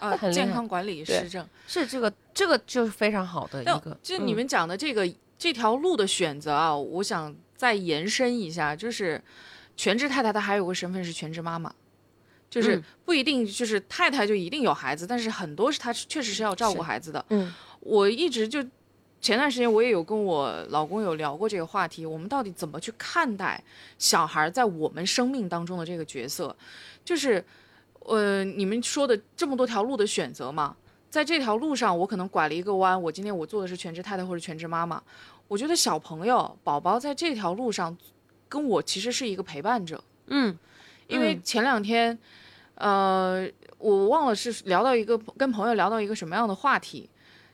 啊，健康管理师证是这个，这个就是非常好的一个。就你们讲的这个这条路的选择啊，我想再延伸一下，就是全职太太她还有个身份是全职妈妈，就是不一定就是太太就一定有孩子，但是很多是她确实是要照顾孩子的。嗯，我一直就前段时间我也有跟我老公有聊过这个话题，我们到底怎么去看待小孩在我们生命当中的这个角色，就是。呃，你们说的这么多条路的选择嘛，在这条路上，我可能拐了一个弯。我今天我做的是全职太太或者全职妈妈。我觉得小朋友、宝宝在这条路上，跟我其实是一个陪伴者。嗯，因为前两天，呃，我忘了是聊到一个跟朋友聊到一个什么样的话题，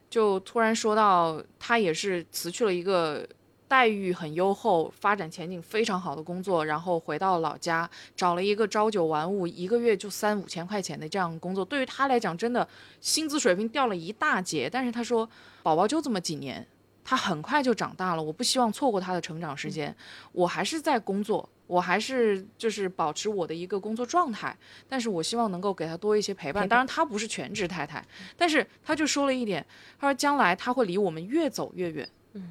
就突然说到他也是辞去了一个。待遇很优厚，发展前景非常好的工作，然后回到老家找了一个朝九晚五，一个月就三五千块钱的这样工作。对于他来讲，真的薪资水平掉了一大截。但是他说，宝宝就这么几年，他很快就长大了，我不希望错过他的成长时间。我还是在工作，我还是就是保持我的一个工作状态，但是我希望能够给他多一些陪伴。当然，他不是全职太太，但是他就说了一点，他说将来他会离我们越走越远。嗯。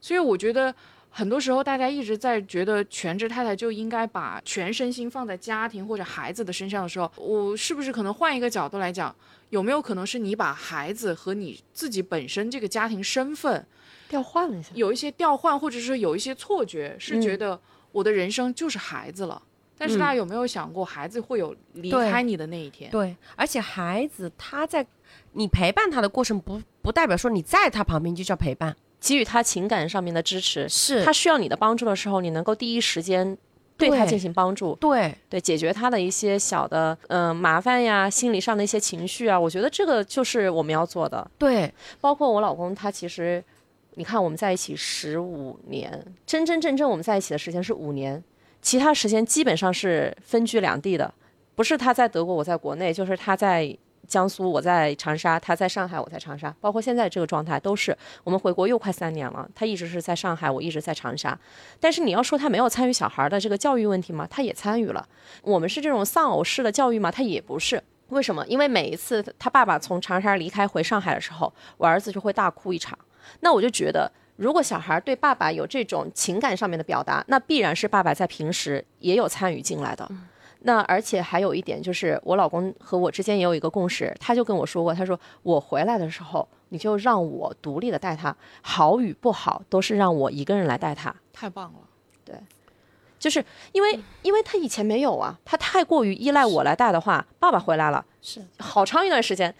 所以我觉得，很多时候大家一直在觉得全职太太就应该把全身心放在家庭或者孩子的身上的时候，我是不是可能换一个角度来讲，有没有可能是你把孩子和你自己本身这个家庭身份调换了一下，有一些调换，或者是有一些错觉，是觉得我的人生就是孩子了。但是大家有没有想过，孩子会有离开你的那一天？对，而且孩子他在你陪伴他的过程，不不代表说你在他旁边就叫陪伴。给予他情感上面的支持，是他需要你的帮助的时候，你能够第一时间对他进行帮助，对对，解决他的一些小的嗯麻烦呀，心理上的一些情绪啊，我觉得这个就是我们要做的。对，包括我老公，他其实你看我们在一起十五年，真真正正我们在一起的时间是五年，其他时间基本上是分居两地的，不是他在德国，我在国内，就是他在江苏，我在长沙，他在上海，我在长沙，包括现在这个状态都是。我们回国又快三年了，他一直是在上海，我一直在长沙。但是你要说他没有参与小孩的这个教育问题吗？他也参与了。我们是这种丧偶式的教育吗？他也不是。为什么？因为每一次他爸爸从长沙离开回上海的时候，我儿子就会大哭一场。那我就觉得，如果小孩对爸爸有这种情感上面的表达，那必然是爸爸在平时也有参与进来的。那而且还有一点就是，我老公和我之间也有一个共识，他就跟我说过，他说我回来的时候，你就让我独立的带他，好与不好都是让我一个人来带他。太棒了，对，就是因为因为他以前没有啊，他太过于依赖我来带的话，爸爸回来了，是。好长一段时间，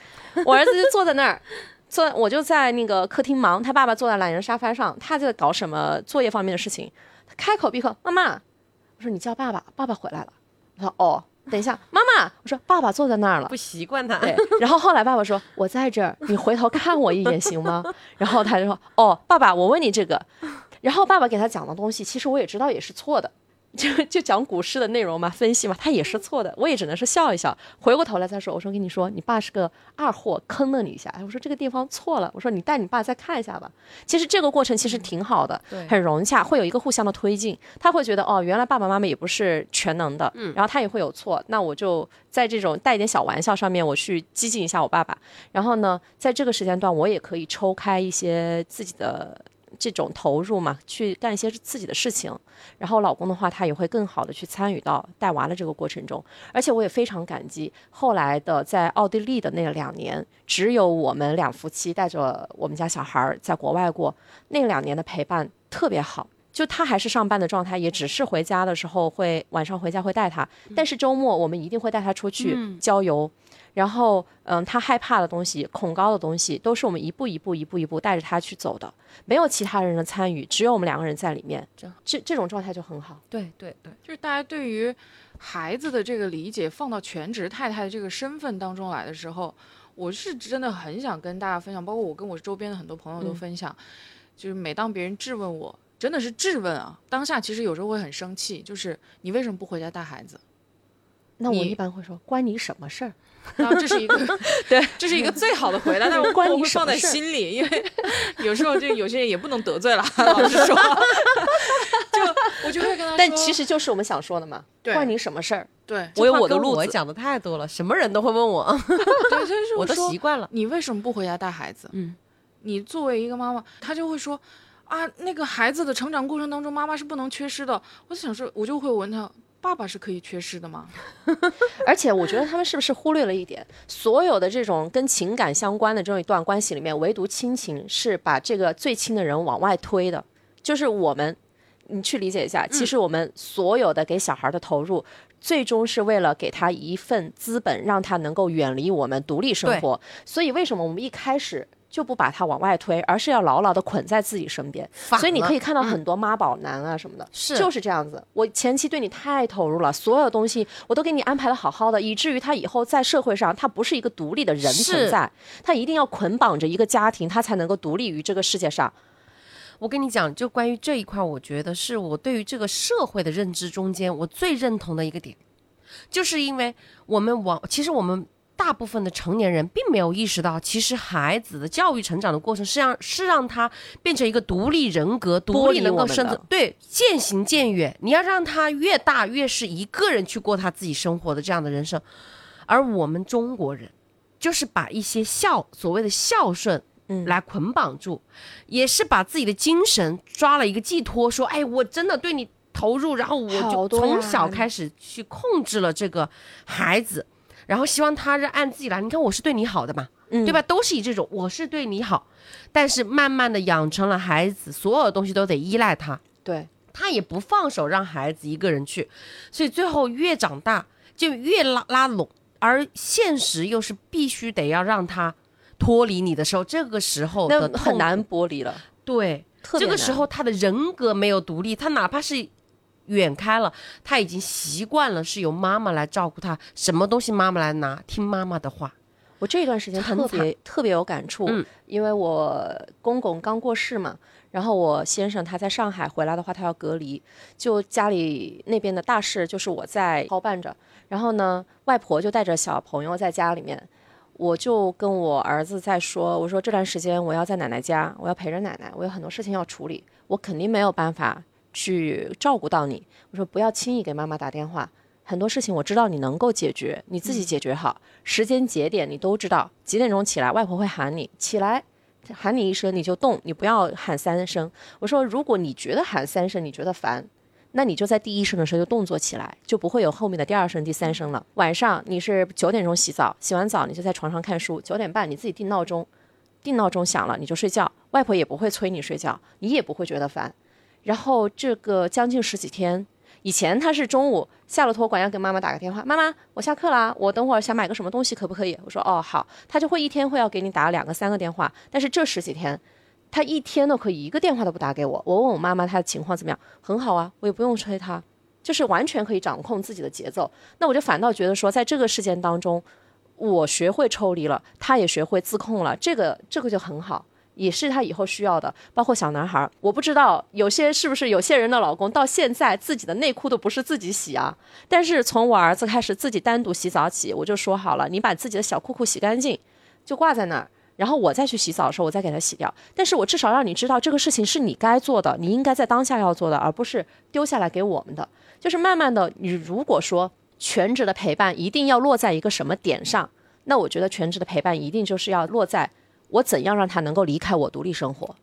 我儿子就坐在那儿，坐我就在那个客厅忙，他爸爸坐在懒人沙发上，他在搞什么作业方面的事情，他开口闭口妈妈，我说你叫爸爸，爸爸回来了。他说：“哦，等一下，妈妈。”我说：“爸爸坐在那儿了，不习惯他。”对。然后后来爸爸说：“我在这儿，你回头看我一眼行吗？” 然后他就说：“哦，爸爸，我问你这个。”然后爸爸给他讲的东西，其实我也知道也是错的。就 就讲古诗的内容嘛，分析嘛，他也是错的，我也只能是笑一笑。回过头来再说，我说跟你说，你爸是个二货，坑了你一下。我说这个地方错了，我说你带你爸再看一下吧。其实这个过程其实挺好的，很融洽，会有一个互相的推进。他会觉得哦，原来爸爸妈妈也不是全能的，嗯，然后他也会有错，那我就在这种带一点小玩笑上面，我去激进一下我爸爸。然后呢，在这个时间段，我也可以抽开一些自己的。这种投入嘛，去干一些自己的事情，然后老公的话，他也会更好的去参与到带娃的这个过程中，而且我也非常感激后来的在奥地利的那两年，只有我们两夫妻带着我们家小孩在国外过，那两年的陪伴特别好，就他还是上班的状态，也只是回家的时候会晚上回家会带他，但是周末我们一定会带他出去郊游。然后，嗯，他害怕的东西、恐高的东西，都是我们一步一步、一步一步带着他去走的，没有其他人的参与，只有我们两个人在里面，这这这种状态就很好。对对对，就是大家对于孩子的这个理解，放到全职太太的这个身份当中来的时候，我是真的很想跟大家分享，包括我跟我周边的很多朋友都分享，就是每当别人质问我，真的是质问啊，当下其实有时候会很生气，就是你为什么不回家带孩子？那我一般会说，关你什么事儿？然后这是一个 对，这是一个最好的回答，但是关你放在心里，因为 有时候就有些人也不能得罪了，老实说，就我就会跟他说，但其实就是我们想说的嘛，关你什么事儿？对我有我的路子，我讲的太多了，什么人都会问我，对，就是我都习惯了。你为什么不回家带孩子？嗯，你作为一个妈妈，他就会说啊，那个孩子的成长过程当中，妈妈是不能缺失的。我就想说，我就会问他。爸爸是可以缺失的吗？而且我觉得他们是不是忽略了一点，所有的这种跟情感相关的这种一段关系里面，唯独亲情是把这个最亲的人往外推的。就是我们，你去理解一下，其实我们所有的给小孩的投入，最终是为了给他一份资本，让他能够远离我们，独立生活。所以为什么我们一开始？就不把他往外推，而是要牢牢的捆在自己身边。所以你可以看到很多妈宝男啊什么的，是就是这样子。我前期对你太投入了，所有东西我都给你安排的好好的，以至于他以后在社会上他不是一个独立的人存在，他一定要捆绑着一个家庭，他才能够独立于这个世界上。我跟你讲，就关于这一块，我觉得是我对于这个社会的认知中间，我最认同的一个点，就是因为我们往其实我们。大部分的成年人并没有意识到，其实孩子的教育成长的过程是让是让他变成一个独立人格，独立能够生存。对，渐行渐远。你要让他越大越是一个人去过他自己生活的这样的人生，而我们中国人就是把一些孝所谓的孝顺，嗯，来捆绑住，也是把自己的精神抓了一个寄托，说，哎，我真的对你投入，然后我就从小开始去控制了这个孩子。然后希望他是按自己来，你看我是对你好的嘛，对吧？都是以这种我是对你好，但是慢慢的养成了孩子所有东西都得依赖他，对他也不放手让孩子一个人去，所以最后越长大就越拉拉拢，而现实又是必须得要让他脱离你的时候，这个时候那很难剥离了，对，这个时候他的人格没有独立，他哪怕是。远开了，他已经习惯了是由妈妈来照顾他，什么东西妈妈来拿，听妈妈的话。我这段时间特别特别有感触，因为我公公刚过世嘛，然后我先生他在上海回来的话，他要隔离，就家里那边的大事就是我在操办着，然后呢，外婆就带着小朋友在家里面。我就跟我儿子在说，我说这段时间我要在奶奶家，我要陪着奶奶，我有很多事情要处理，我肯定没有办法去照顾到你。我说不要轻易给妈妈打电话，很多事情我知道你能够解决，你自己解决好，时间节点你都知道，几点钟起来，外婆会喊你起来，喊你一声你就动，你不要喊三声。我说如果你觉得喊三声你觉得烦。那你就在第一声的时候就动作起来，就不会有后面的第二声、第三声了。晚上你是九点钟洗澡，洗完澡你就在床上看书。九点半你自己定闹钟，定闹钟响了你就睡觉，外婆也不会催你睡觉，你也不会觉得烦。然后这个将近十几天，以前他是中午下了托管要给妈妈打个电话，妈妈我下课了，我等会儿想买个什么东西可不可以？我说哦好，他就会一天会要给你打两个三个电话，但是这十几天。他一天都可以一个电话都不打给我，我问我妈妈他的情况怎么样，很好啊，我也不用催他，就是完全可以掌控自己的节奏。那我就反倒觉得说，在这个事件当中，我学会抽离了，他也学会自控了，这个这个就很好，也是他以后需要的。包括小男孩，我不知道有些是不是有些人的老公到现在自己的内裤都不是自己洗啊，但是从我儿子开始自己单独洗澡起，我就说好了，你把自己的小裤裤洗干净，就挂在那儿。然后我再去洗澡的时候，我再给他洗掉。但是我至少让你知道这个事情是你该做的，你应该在当下要做的，而不是丢下来给我们的。就是慢慢的，你如果说全职的陪伴一定要落在一个什么点上，那我觉得全职的陪伴一定就是要落在我怎样让他能够离开我独立生活，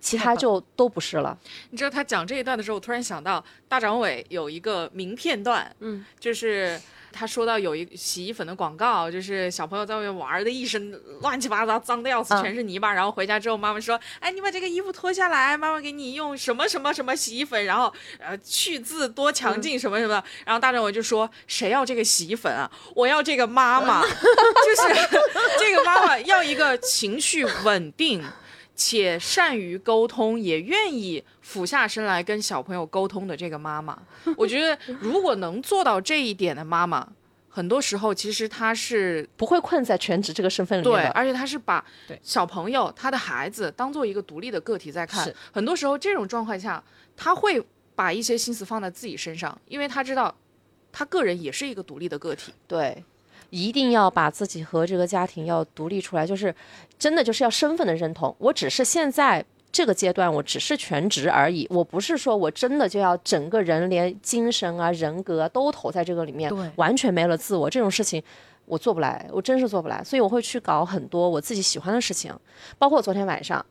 其他就都不是了。你知道他讲这一段的时候，我突然想到大张伟有一个名片段，嗯，就是。他说到有一洗衣粉的广告，就是小朋友在外面玩的一身乱七八糟，脏的要死，全是泥巴。然后回家之后，妈妈说：“哎，你把这个衣服脱下来，妈妈给你用什么什么什么洗衣粉，然后呃去渍多强劲什么什么。”然后大张伟就说：“谁要这个洗衣粉啊？我要这个妈妈，就是 这个妈妈要一个情绪稳定。”且善于沟通，也愿意俯下身来跟小朋友沟通的这个妈妈，我觉得如果能做到这一点的妈妈，很多时候其实她是不会困在全职这个身份里面的。对，而且她是把小朋友、她的孩子当做一个独立的个体在看。很多时候这种状况下，他会把一些心思放在自己身上，因为他知道他个人也是一个独立的个体。对。一定要把自己和这个家庭要独立出来，就是真的就是要身份的认同。我只是现在这个阶段，我只是全职而已，我不是说我真的就要整个人连精神啊、人格都投在这个里面，完全没了自我，这种事情我做不来，我真是做不来。所以我会去搞很多我自己喜欢的事情，包括昨天晚上，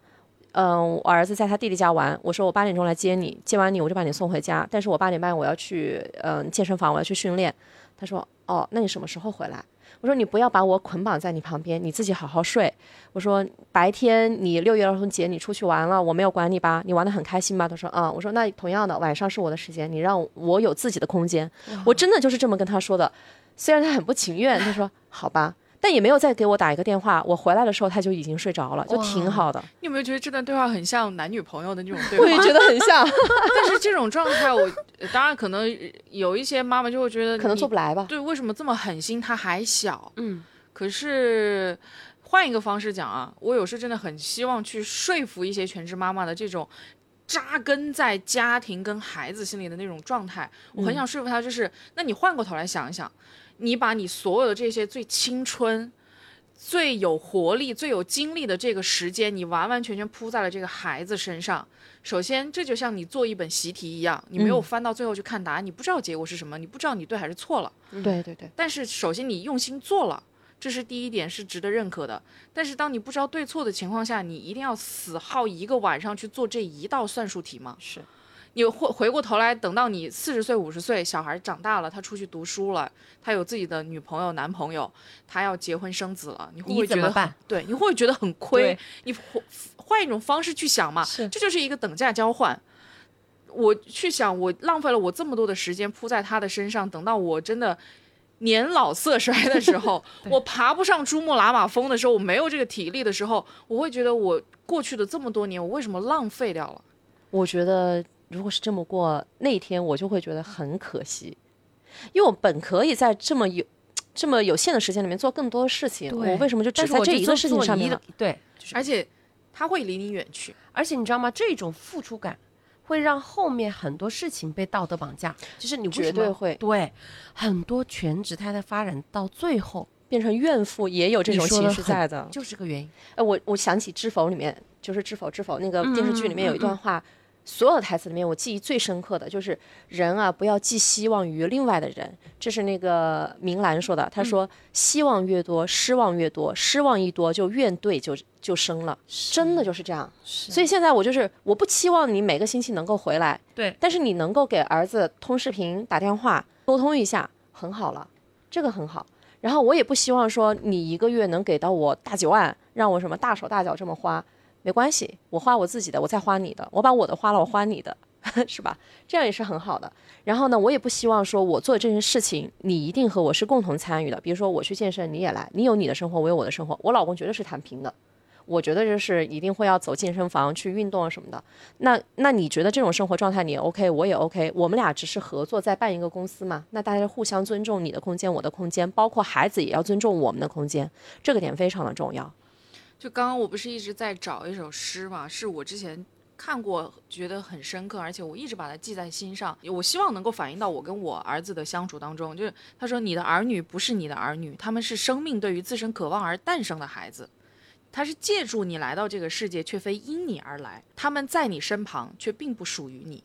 嗯，我儿子在他弟弟家玩，我说我八点钟来接你，接完你我就把你送回家，但是我八点半我要去嗯健身房，我要去训练。他说哦，那你什么时候回来？我说你不要把我捆绑在你旁边，你自己好好睡。我说白天你六一儿童节你出去玩了，我没有管你吧？你玩的很开心吧？他说啊。我说那同样的晚上是我的时间，你让我有自己的空间。我真的就是这么跟他说的，虽然他很不情愿，他说好吧。但也没有再给我打一个电话。我回来的时候他就已经睡着了，就挺好的。你有没有觉得这段对话很像男女朋友的那种对话？我也觉得很像。但是这种状态，我当然可能有一些妈妈就会觉得可能做不来吧。对，为什么这么狠心？他还小。嗯。可是换一个方式讲啊，我有时真的很希望去说服一些全职妈妈的这种扎根在家庭跟孩子心里的那种状态。我很想说服他，就是那你换过头来想一想。你把你所有的这些最青春、最有活力、最有精力的这个时间，你完完全全扑在了这个孩子身上。首先，这就像你做一本习题一样，你没有翻到最后去看答案，你不知道结果是什么，你不知道你对还是错了。对对对。但是，首先你用心做了，这是第一点，是值得认可的。但是，当你不知道对错的情况下，你一定要死耗一个晚上去做这一道算术题吗？是。你回回过头来，等到你四十岁、五十岁，小孩长大了，他出去读书了，他有自己的女朋友、男朋友，他要结婚生子了，你会不会觉得？对，你会不会觉得很亏？你换换一种方式去想嘛，这就是一个等价交换。我去想，我浪费了我这么多的时间扑在他的身上，等到我真的年老色衰的时候，我爬不上珠穆朗玛峰的时候，我没有这个体力的时候，我会觉得我过去的这么多年，我为什么浪费掉了？我觉得。如果是这么过，那一天我就会觉得很可惜，因为我本可以在这么有这么有限的时间里面做更多的事情，我为什么就只在这一个事情上面？对，而且他会离你远去，而且你知道吗？这种付出感会让后面很多事情被道德绑架，就是你绝对会对很多全职太太发展到最后。变成怨妇，也有这种情绪在的，就是这个原因。哎，我我想起《知否》里面，就是《知否》《知否》那个电视剧里面有一段话。所有的台词里面，我记忆最深刻的就是人啊，不要寄希望于另外的人。这是那个明兰说的，他说：“希望越多，失望越多，失望一多，就怨怼就就生了。”真的就是这样。所以现在我就是，我不期望你每个星期能够回来，对，但是你能够给儿子通视频、打电话沟通一下，很好了，这个很好。然后我也不希望说你一个月能给到我大几万，让我什么大手大脚这么花。没关系，我花我自己的，我再花你的，我把我的花了，我花你的，是吧？这样也是很好的。然后呢，我也不希望说我做这件事情，你一定和我是共同参与的。比如说我去健身，你也来，你有你的生活，我有我的生活。我老公绝对是躺平的，我觉得就是一定会要走健身房去运动啊什么的。那那你觉得这种生活状态你 OK，我也 OK，我们俩只是合作在办一个公司嘛？那大家互相尊重你的空间，我的空间，包括孩子也要尊重我们的空间，这个点非常的重要。就刚刚我不是一直在找一首诗嘛，是我之前看过，觉得很深刻，而且我一直把它记在心上。我希望能够反映到我跟我儿子的相处当中。就是他说：“你的儿女不是你的儿女，他们是生命对于自身渴望而诞生的孩子，他是借助你来到这个世界，却非因你而来。他们在你身旁，却并不属于你。”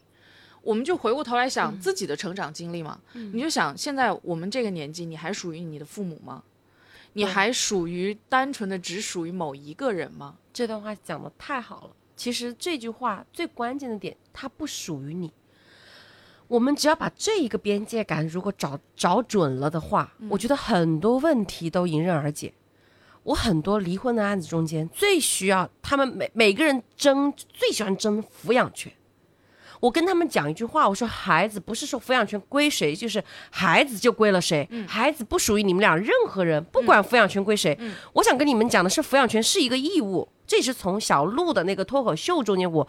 我们就回过头来想自己的成长经历嘛，你就想现在我们这个年纪，你还属于你的父母吗？你还属于单纯的只属于某一个人吗？这段话讲的太好了。其实这句话最关键的点，它不属于你。我们只要把这一个边界感如果找找准了的话，我觉得很多问题都迎刃而解。我很多离婚的案子中间，最需要他们每每个人争，最喜欢争抚养权。我跟他们讲一句话，我说孩子不是说抚养权归谁，就是孩子就归了谁，孩子不属于你们俩任何人，不管抚养权归谁。我想跟你们讲的是，抚养权是一个义务，这是从小鹿的那个脱口秀中间，我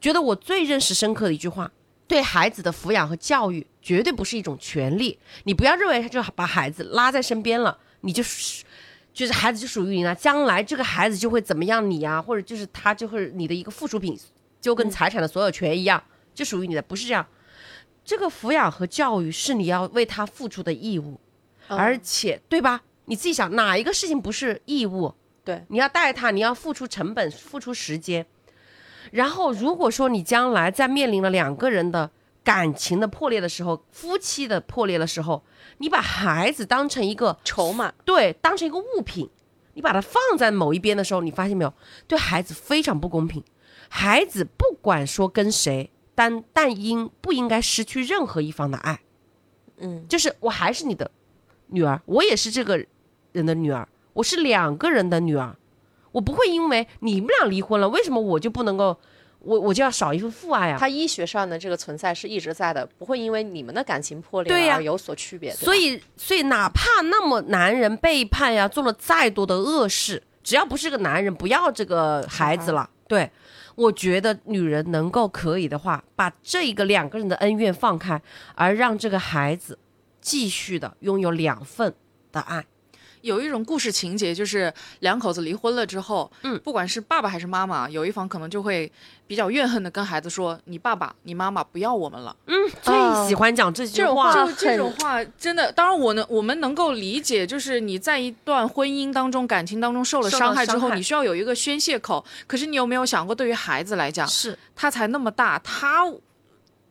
觉得我最认识深刻的一句话：对孩子的抚养和教育绝对不是一种权利，你不要认为他就把孩子拉在身边了，你就是就是孩子就属于你了，将来这个孩子就会怎么样你啊，或者就是他就会你的一个附属品，就跟财产的所有权一样。就属于你的，不是这样。这个抚养和教育是你要为他付出的义务，而且，对吧？你自己想，哪一个事情不是义务？对，你要带他，你要付出成本，付出时间。然后，如果说你将来在面临了两个人的感情的破裂的时候，夫妻的破裂的时候，你把孩子当成一个筹码，对，当成一个物品，你把它放在某一边的时候，你发现没有？对孩子非常不公平。孩子不管说跟谁。但但应不应该失去任何一方的爱？嗯，就是我还是你的女儿，我也是这个人的女儿，我是两个人的女儿，我不会因为你们俩离婚了，为什么我就不能够，我我就要少一份父爱啊？他医学上的这个存在是一直在的，不会因为你们的感情破裂而有所区别。所以，所以哪怕那么男人背叛呀，做了再多的恶事，只要不是个男人，不要这个孩子了，对。我觉得女人能够可以的话，把这个两个人的恩怨放开，而让这个孩子继续的拥有两份的爱。有一种故事情节，就是两口子离婚了之后，嗯，不管是爸爸还是妈妈，有一方可能就会比较怨恨的跟孩子说：“你爸爸、你妈妈不要我们了。”嗯，最喜欢讲这句话，就这种话真的。当然，我能我们能够理解，就是你在一段婚姻当中、感情当中受了伤害之后，你需要有一个宣泄口。可是你有没有想过，对于孩子来讲，是他才那么大，他。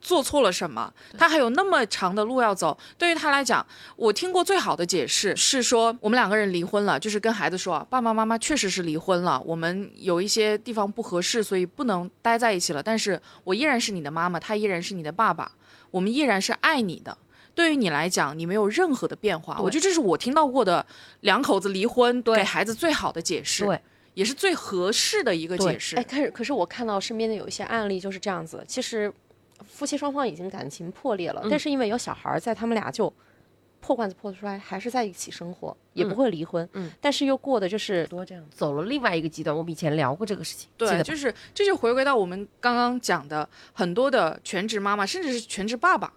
做错了什么？他还有那么长的路要走。对于他来讲，我听过最好的解释是说，我们两个人离婚了，就是跟孩子说，爸爸妈妈确实是离婚了，我们有一些地方不合适，所以不能待在一起了。但是我依然是你的妈妈，他依然是你的爸爸，我们依然是爱你的。对于你来讲，你没有任何的变化。我觉得这是我听到过的两口子离婚给孩子最好的解释，对，也是最合适的一个解释。哎，可是可是我看到身边的有一些案例就是这样子，其实。夫妻双方已经感情破裂了，但是因为有小孩在，他们俩就破罐子破摔，还是在一起生活，也不会离婚。嗯，但是又过的就是多这样，走了另外一个极端。我们以前聊过这个事情，对，就是这就回归到我们刚刚讲的，很多的全职妈妈，甚至是全职爸爸、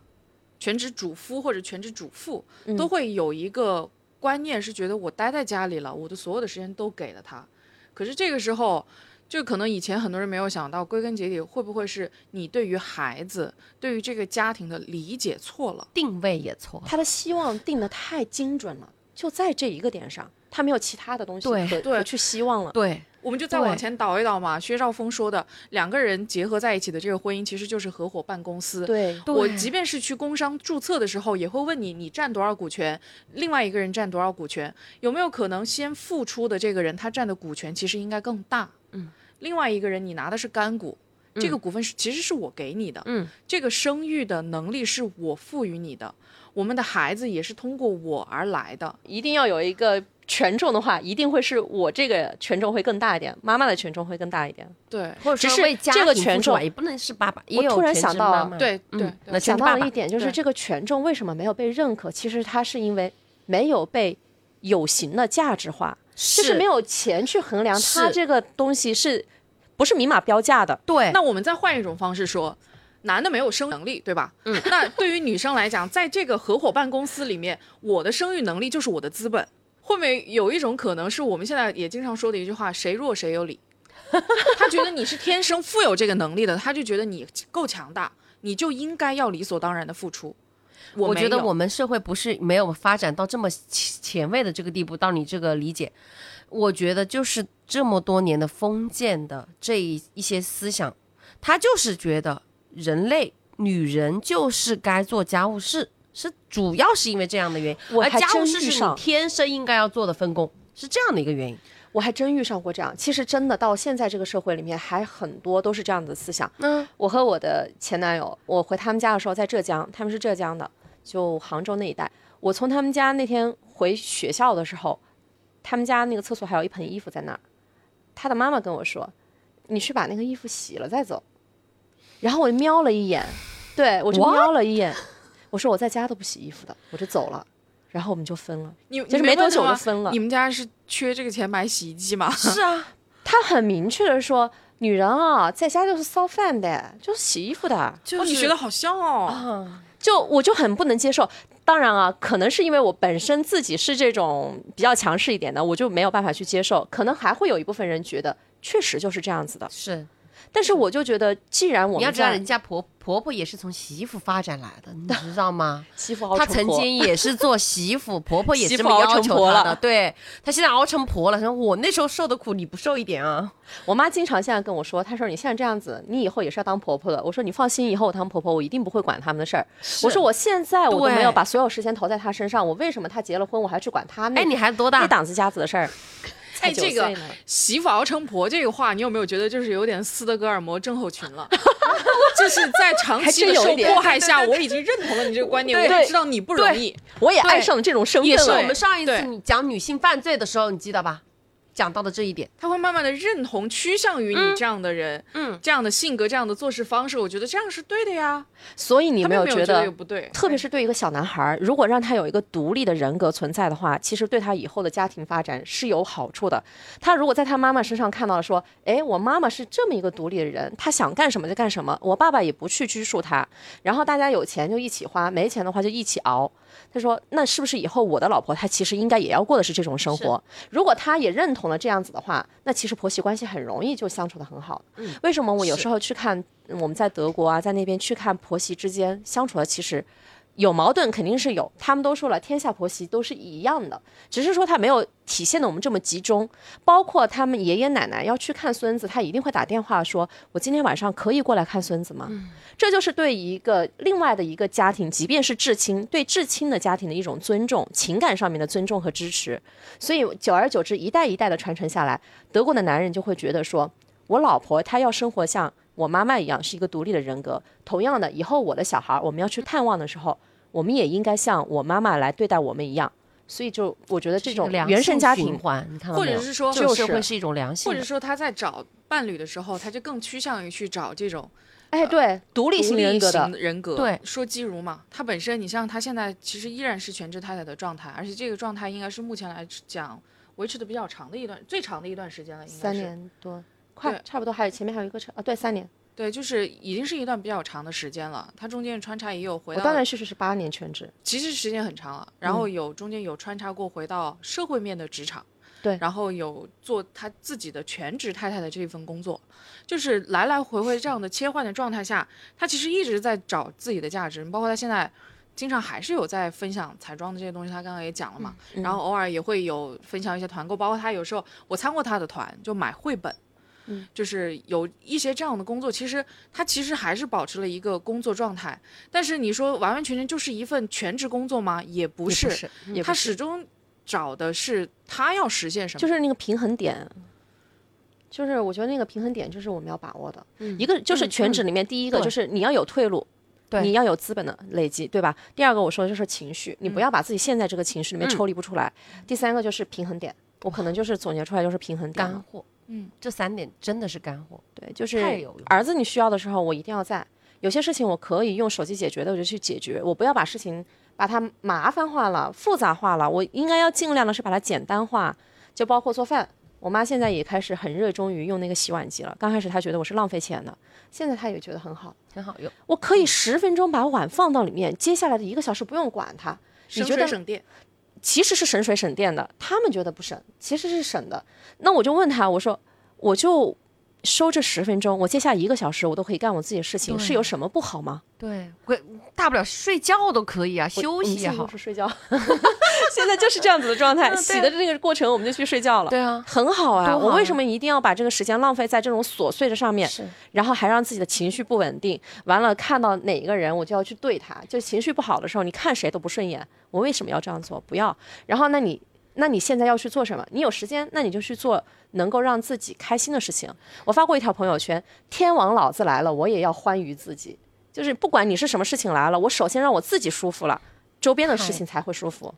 全职主夫或者全职主妇，都会有一个观念，是觉得我待在家里了，我的所有的时间都给了他，可是这个时候。就可能以前很多人没有想到，归根结底会不会是你对于孩子、对于这个家庭的理解错了，定位也错，他的希望定的太精准了。就在这一个点上，他没有其他的东西可可去希望了。对。我们就再往前倒一倒嘛。薛兆丰说的，两个人结合在一起的这个婚姻，其实就是合伙办公司。对，我即便是去工商注册的时候，也会问你，你占多少股权，另外一个人占多少股权，有没有可能先付出的这个人他占的股权其实应该更大？嗯，另外一个人你拿的是干股，这个股份是其实是我给你的。嗯，这个生育的能力是我赋予你的，我们的孩子也是通过我而来的，一定要有一个。权重的话，一定会是我这个权重会更大一点，妈妈的权重会更大一点。对，或者是这个权重也不能是爸爸。我突然想到，对对，想到了一点，就是这个权重为什么没有被认可？其实它是因为没有被有形的价值化，就是没有钱去衡量它这个东西是不是明码标价的。对，那我们再换一种方式说，男的没有生能力，对吧？嗯，那对于女生来讲，在这个合伙办公司里面，我的生育能力就是我的资本。会不会有一种可能是我们现在也经常说的一句话：谁弱谁有理？他觉得你是天生富有这个能力的，他就觉得你够强大，你就应该要理所当然的付出。我觉得我们社会不是没有发展到这么前卫的这个地步，到你这个理解，我觉得就是这么多年的封建的这一一些思想，他就是觉得人类女人就是该做家务事。是主要是因为这样的原因，而家务事是你天生应该要做的分工，是这样的一个原因。我还真遇上过这样，其实真的到现在这个社会里面还很多都是这样的思想。嗯，我和我的前男友，我回他们家的时候在浙江，他们是浙江的，就杭州那一带。我从他们家那天回学校的时候，他们家那个厕所还有一盆衣服在那儿，他的妈妈跟我说：“你去把那个衣服洗了再走。”然后我就瞄了一眼，对我就瞄了一眼。我说我在家都不洗衣服的，我就走了，然后我们就分了。你就是没多久就分了。你们家是缺这个钱买洗衣机吗？是啊，他很明确的说，女人啊，在家就是烧饭的，就是洗衣服的。哦，你学的好像哦。就我就很不能接受。当然啊，可能是因为我本身自己是这种比较强势一点的，我就没有办法去接受。可能还会有一部分人觉得，确实就是这样子的。是。但是我就觉得，既然我们你要知道，人家婆婆婆也是从洗衣服发展来的，你知道吗？媳妇熬成婆，她曾经也是做媳妇，婆婆也这么要求她的。对，她现在熬成婆了。说我那时候受的苦，你不受一点啊？我妈经常现在跟我说，她说你现在这样子，你以后也是要当婆婆的。我说你放心，以后我当婆婆，我一定不会管他们的事儿。我说我现在我都没有把所有时间投在她身上，我为什么她结了婚，我还去管她那？哎，你孩子多大？一档子家子的事儿。哎，这个媳妇熬成婆这个话，你有没有觉得就是有点斯德哥尔摩症候群了？就是在长期的受迫害下，我已经认同了你这个观点，我也知道你不容易，我也爱上了这种生也是我们上一次你讲女性犯罪的时候，你记得吧？讲到的这一点，他会慢慢的认同、趋向于你这样的人，嗯，这样的性格、这样的做事方式，我觉得这样是对的呀。所以你没有觉得不对？特别是对一个小男孩，如果让他有一个独立的人格存在的话，其实对他以后的家庭发展是有好处的。他如果在他妈妈身上看到了说，哎，我妈妈是这么一个独立的人，她想干什么就干什么，我爸爸也不去拘束他，然后大家有钱就一起花，没钱的话就一起熬。他说：“那是不是以后我的老婆她其实应该也要过的是这种生活？如果他也认同了这样子的话，那其实婆媳关系很容易就相处的很好。为什么我有时候去看我们在德国啊，在那边去看婆媳之间相处的，其实。”有矛盾肯定是有，他们都说了，天下婆媳都是一样的，只是说他没有体现的我们这么集中。包括他们爷爷奶奶要去看孙子，他一定会打电话说：“我今天晚上可以过来看孙子吗？”这就是对一个另外的一个家庭，即便是至亲，对至亲的家庭的一种尊重，情感上面的尊重和支持。所以久而久之，一代一代的传承下来，德国的男人就会觉得说：“我老婆她要生活像我妈妈一样，是一个独立的人格。同样的，以后我的小孩我们要去探望的时候。”我们也应该像我妈妈来对待我们一样，所以就我觉得这种原生家庭，或者是说就是会是。一种良性，或者说他在找伴侣的时候，他就更趋向于去找这种，哎，对，独立型人格的。人格。对，说基如嘛，他本身你像他现在其实依然是全职太太的状态，而且这个状态应该是目前来讲维持的比较长的一段，最长的一段时间了，应该是。三年多，快差不多，还有前面还有一个车啊，对，三年。对，就是已经是一段比较长的时间了。他中间穿插也有回到，断断续续是八年全职，其实时间很长了。然后有中间有穿插过回到社会面的职场，对，然后有做他自己的全职太太的这份工作，就是来来回回这样的切换的状态下，他其实一直在找自己的价值。包括他现在经常还是有在分享彩妆的这些东西，他刚刚也讲了嘛，然后偶尔也会有分享一些团购，包括他有时候我参过他的团，就买绘本，嗯，就是有一些这样的工作，其实他其实还是保持了一个工作状态，但是你说完完全全就是一份全职工作吗？也不是，他始终找的是他要实现什么，就是那个平衡点。就是我觉得那个平衡点就是我们要把握的，一个就是全职里面第一个就是你要有退路，你要有资本的累积，对吧？第二个我说的就是情绪，你不要把自己陷在这个情绪里面抽离不出来。第三个就是平衡点，我可能就是总结出来就是平衡点。干货，嗯，这三点真的是干货。对，就是儿子你需要的时候我一定要在，有些事情我可以用手机解决的我就去解决，我不要把事情把它麻烦化了、复杂化了，我应该要尽量的是把它简单化，就包括做饭。我妈现在也开始很热衷于用那个洗碗机了。刚开始她觉得我是浪费钱的，现在她也觉得很好，很好用。我可以十分钟把碗放到里面，接下来的一个小时不用管它。省水省电，其实是省水省电的。他们觉得不省，其实是省的。那我就问他，我说我就。收这十分钟，我接下来一个小时我都可以干我自己的事情，是有什么不好吗？对，大不了睡觉都可以啊，休息也好。是睡觉，现在就是这样子的状态。洗的这个过程，我们就去睡觉了。对啊，很好啊。我为什么一定要把这个时间浪费在这种琐碎的上面？是。然后还让自己的情绪不稳定，完了看到哪一个人我就要去对他，就情绪不好的时候，你看谁都不顺眼。我为什么要这样做？不要。然后那你。那你现在要去做什么？你有时间，那你就去做能够让自己开心的事情。我发过一条朋友圈：“天王老子来了，我也要欢愉自己。”就是不管你是什么事情来了，我首先让我自己舒服了，周边的事情才会舒服。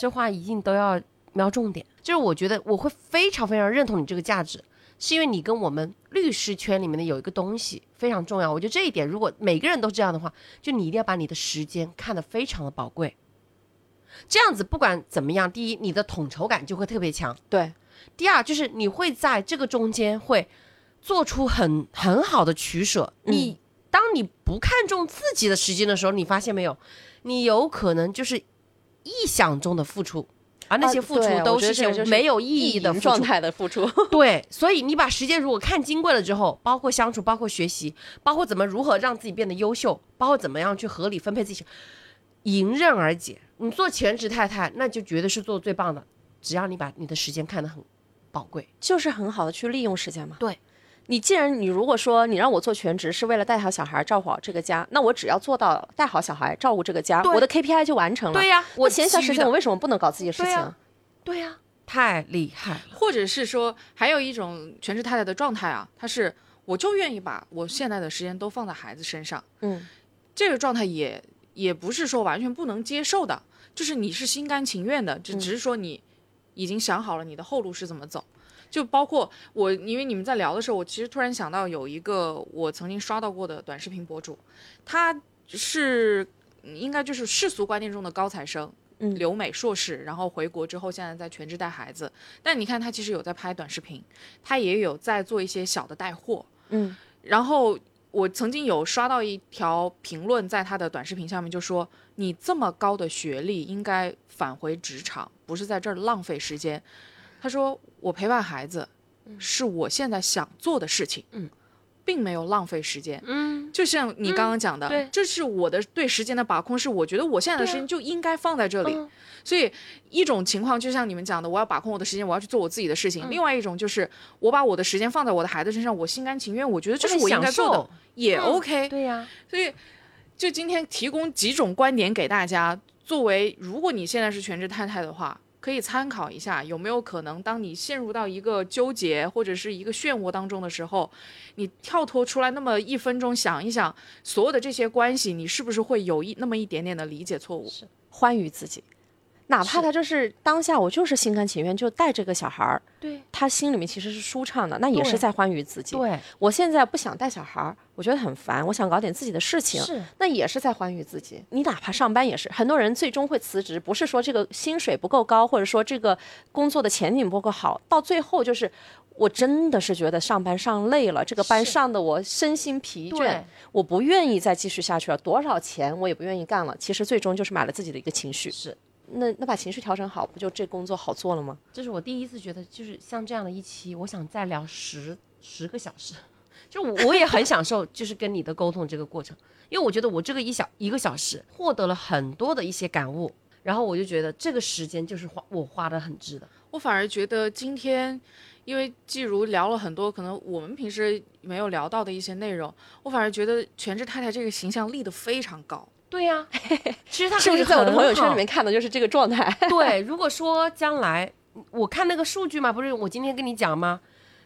这话一定都要瞄重点。就是我觉得我会非常非常认同你这个价值，是因为你跟我们律师圈里面的有一个东西非常重要。我觉得这一点，如果每个人都这样的话，就你一定要把你的时间看得非常的宝贵。这样子不管怎么样，第一，你的统筹感就会特别强，对；第二，就是你会在这个中间会做出很很好的取舍。你当你不看重自己的时间的时候，你发现没有，你有可能就是臆想中的付出，而那些付出都是没有意义的状态的付出。对，所以你把时间如果看金贵了之后，包括相处，包括学习，包括怎么如何让自己变得优秀，包括怎么样去合理分配自己，迎刃而解。你做全职太太，那就绝对是做最棒的。只要你把你的时间看得很宝贵，就是很好的去利用时间嘛。对，你既然你如果说你让我做全职是为了带好小孩、照顾好这个家，那我只要做到带好小孩、照顾这个家，我的 KPI 就完成了。对呀，我闲暇时间我为什么不能搞自己的事情？对呀，太厉害。或者是说，还有一种全职太太的状态啊，她是我就愿意把我现在的时间都放在孩子身上。嗯，这个状态也也不是说完全不能接受的。就是你是心甘情愿的，就只是说你已经想好了你的后路是怎么走，就包括我，因为你们在聊的时候，我其实突然想到有一个我曾经刷到过的短视频博主，他是应该就是世俗观念中的高材生，嗯，留美硕士，然后回国之后现在在全职带孩子，但你看他其实有在拍短视频，他也有在做一些小的带货，嗯，然后。我曾经有刷到一条评论，在他的短视频下面就说：“你这么高的学历，应该返回职场，不是在这儿浪费时间。”他说：“我陪伴孩子，是我现在想做的事情。”嗯。并没有浪费时间，嗯，就像你刚刚讲的，对，这是我的对时间的把控，是我觉得我现在的时间就应该放在这里。所以一种情况就像你们讲的，我要把控我的时间，我要去做我自己的事情；，另外一种就是我把我的时间放在我的孩子身上，我心甘情愿，我觉得这是我应该做的，也 OK。对呀，所以就今天提供几种观点给大家，作为如果你现在是全职太太的话。可以参考一下，有没有可能，当你陷入到一个纠结或者是一个漩涡当中的时候，你跳脱出来那么一分钟，想一想所有的这些关系，你是不是会有一那么一点点的理解错误？是欢愉自己。哪怕他就是当下，我就是心甘情愿就带这个小孩儿，对他心里面其实是舒畅的，那也是在欢愉自己。对，我现在不想带小孩儿，我觉得很烦，我想搞点自己的事情，是，那也是在欢愉自己。你哪怕上班也是，很多人最终会辞职，不是说这个薪水不够高，或者说这个工作的前景不够好，到最后就是我真的是觉得上班上累了，这个班上的我身心疲倦，我不愿意再继续下去了，多少钱我也不愿意干了。其实最终就是买了自己的一个情绪。是。那那把情绪调整好，不就这工作好做了吗？这是我第一次觉得，就是像这样的一期，我想再聊十十个小时，就我也很享受，就是跟你的沟通这个过程，因为我觉得我这个一小一个小时获得了很多的一些感悟，然后我就觉得这个时间就是花我花的很值的。我反而觉得今天，因为季如聊了很多可能我们平时没有聊到的一些内容，我反而觉得全职太太这个形象立得非常高。对呀，其实他是不是在我的朋友圈里面看的就是这个状态？对，如果说将来我看那个数据嘛，不是我今天跟你讲吗？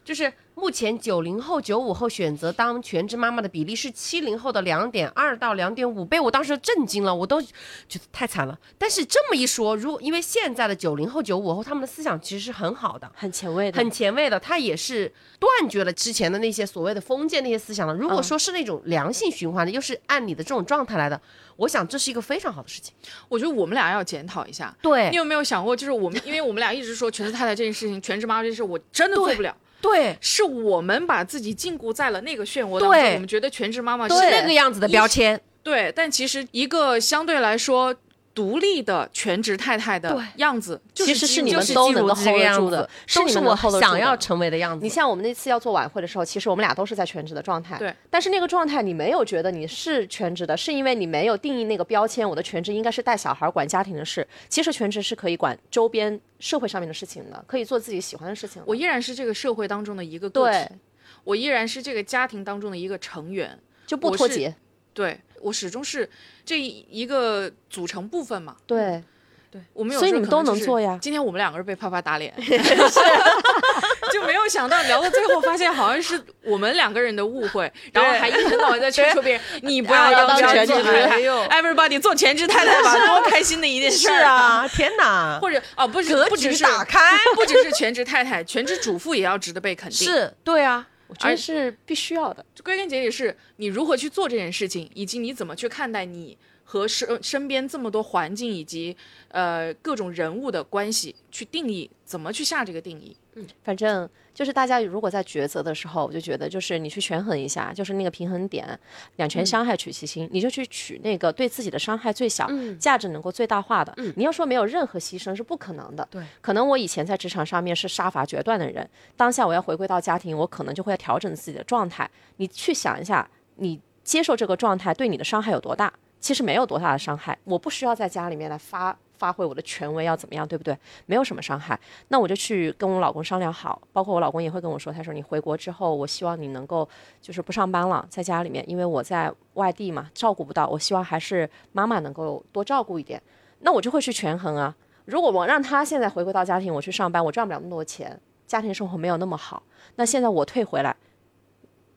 就是目前九零后、九五后选择当全职妈妈的比例是七零后的两点二到两点五倍，我当时震惊了，我都觉得太惨了。但是这么一说，如因为现在的九零后、九五后他们的思想其实是很好的，很前卫的，很前卫的，他也是断绝了之前的那些所谓的封建那些思想了。如果说是那种良性循环的，又是按你的这种状态来的，我想这是一个非常好的事情。我觉得我们俩要检讨一下，对你有没有想过，就是我们，因为我们俩一直说全职太太这件事情，全职妈妈这件事，我真的做不了。对，是我们把自己禁锢在了那个漩涡当中。我们觉得全职妈妈是那个样子的标签。对，但其实一个相对来说独立的全职太太的样子，其实是你们都能够 hold 得住的，是你们想要成为的样子。你像我们那次要做晚会的时候，其实我们俩都是在全职的状态。对，但是那个状态你没有觉得你是全职的，是因为你没有定义那个标签。我的全职应该是带小孩、管家庭的事。其实全职是可以管周边。社会上面的事情的，可以做自己喜欢的事情。我依然是这个社会当中的一个个体，我依然是这个家庭当中的一个成员，就不脱节。对我始终是这一个组成部分嘛。对。对，我们所以你们都能做呀。今天我们两个人被啪啪打脸，就没有想到聊到最后，发现好像是我们两个人的误会，然后还一天到晚在劝说别人，你不要当全职太太，everybody 做全职太太吧，多开心的一件事啊！天哪，或者哦，不是，不只是打开，不只是全职太太，全职主妇也要值得被肯定。是对啊，我觉得是必须要的。归根结底是你如何去做这件事情，以及你怎么去看待你。和身身边这么多环境以及呃各种人物的关系去定义，怎么去下这个定义？嗯，反正就是大家如果在抉择的时候，我就觉得就是你去权衡一下，就是那个平衡点，两全相害取其轻，你就去取那个对自己的伤害最小、价值能够最大化的。嗯，你要说没有任何牺牲是不可能的。对，可能我以前在职场上面是杀伐决断的人，当下我要回归到家庭，我可能就会调整自己的状态。你去想一下，你接受这个状态对你的伤害有多大？其实没有多大的伤害，我不需要在家里面来发发挥我的权威，要怎么样，对不对？没有什么伤害，那我就去跟我老公商量好，包括我老公也会跟我说，他说你回国之后，我希望你能够就是不上班了，在家里面，因为我在外地嘛，照顾不到，我希望还是妈妈能够多照顾一点，那我就会去权衡啊。如果我让他现在回归到家庭，我去上班，我赚不了那么多钱，家庭生活没有那么好，那现在我退回来，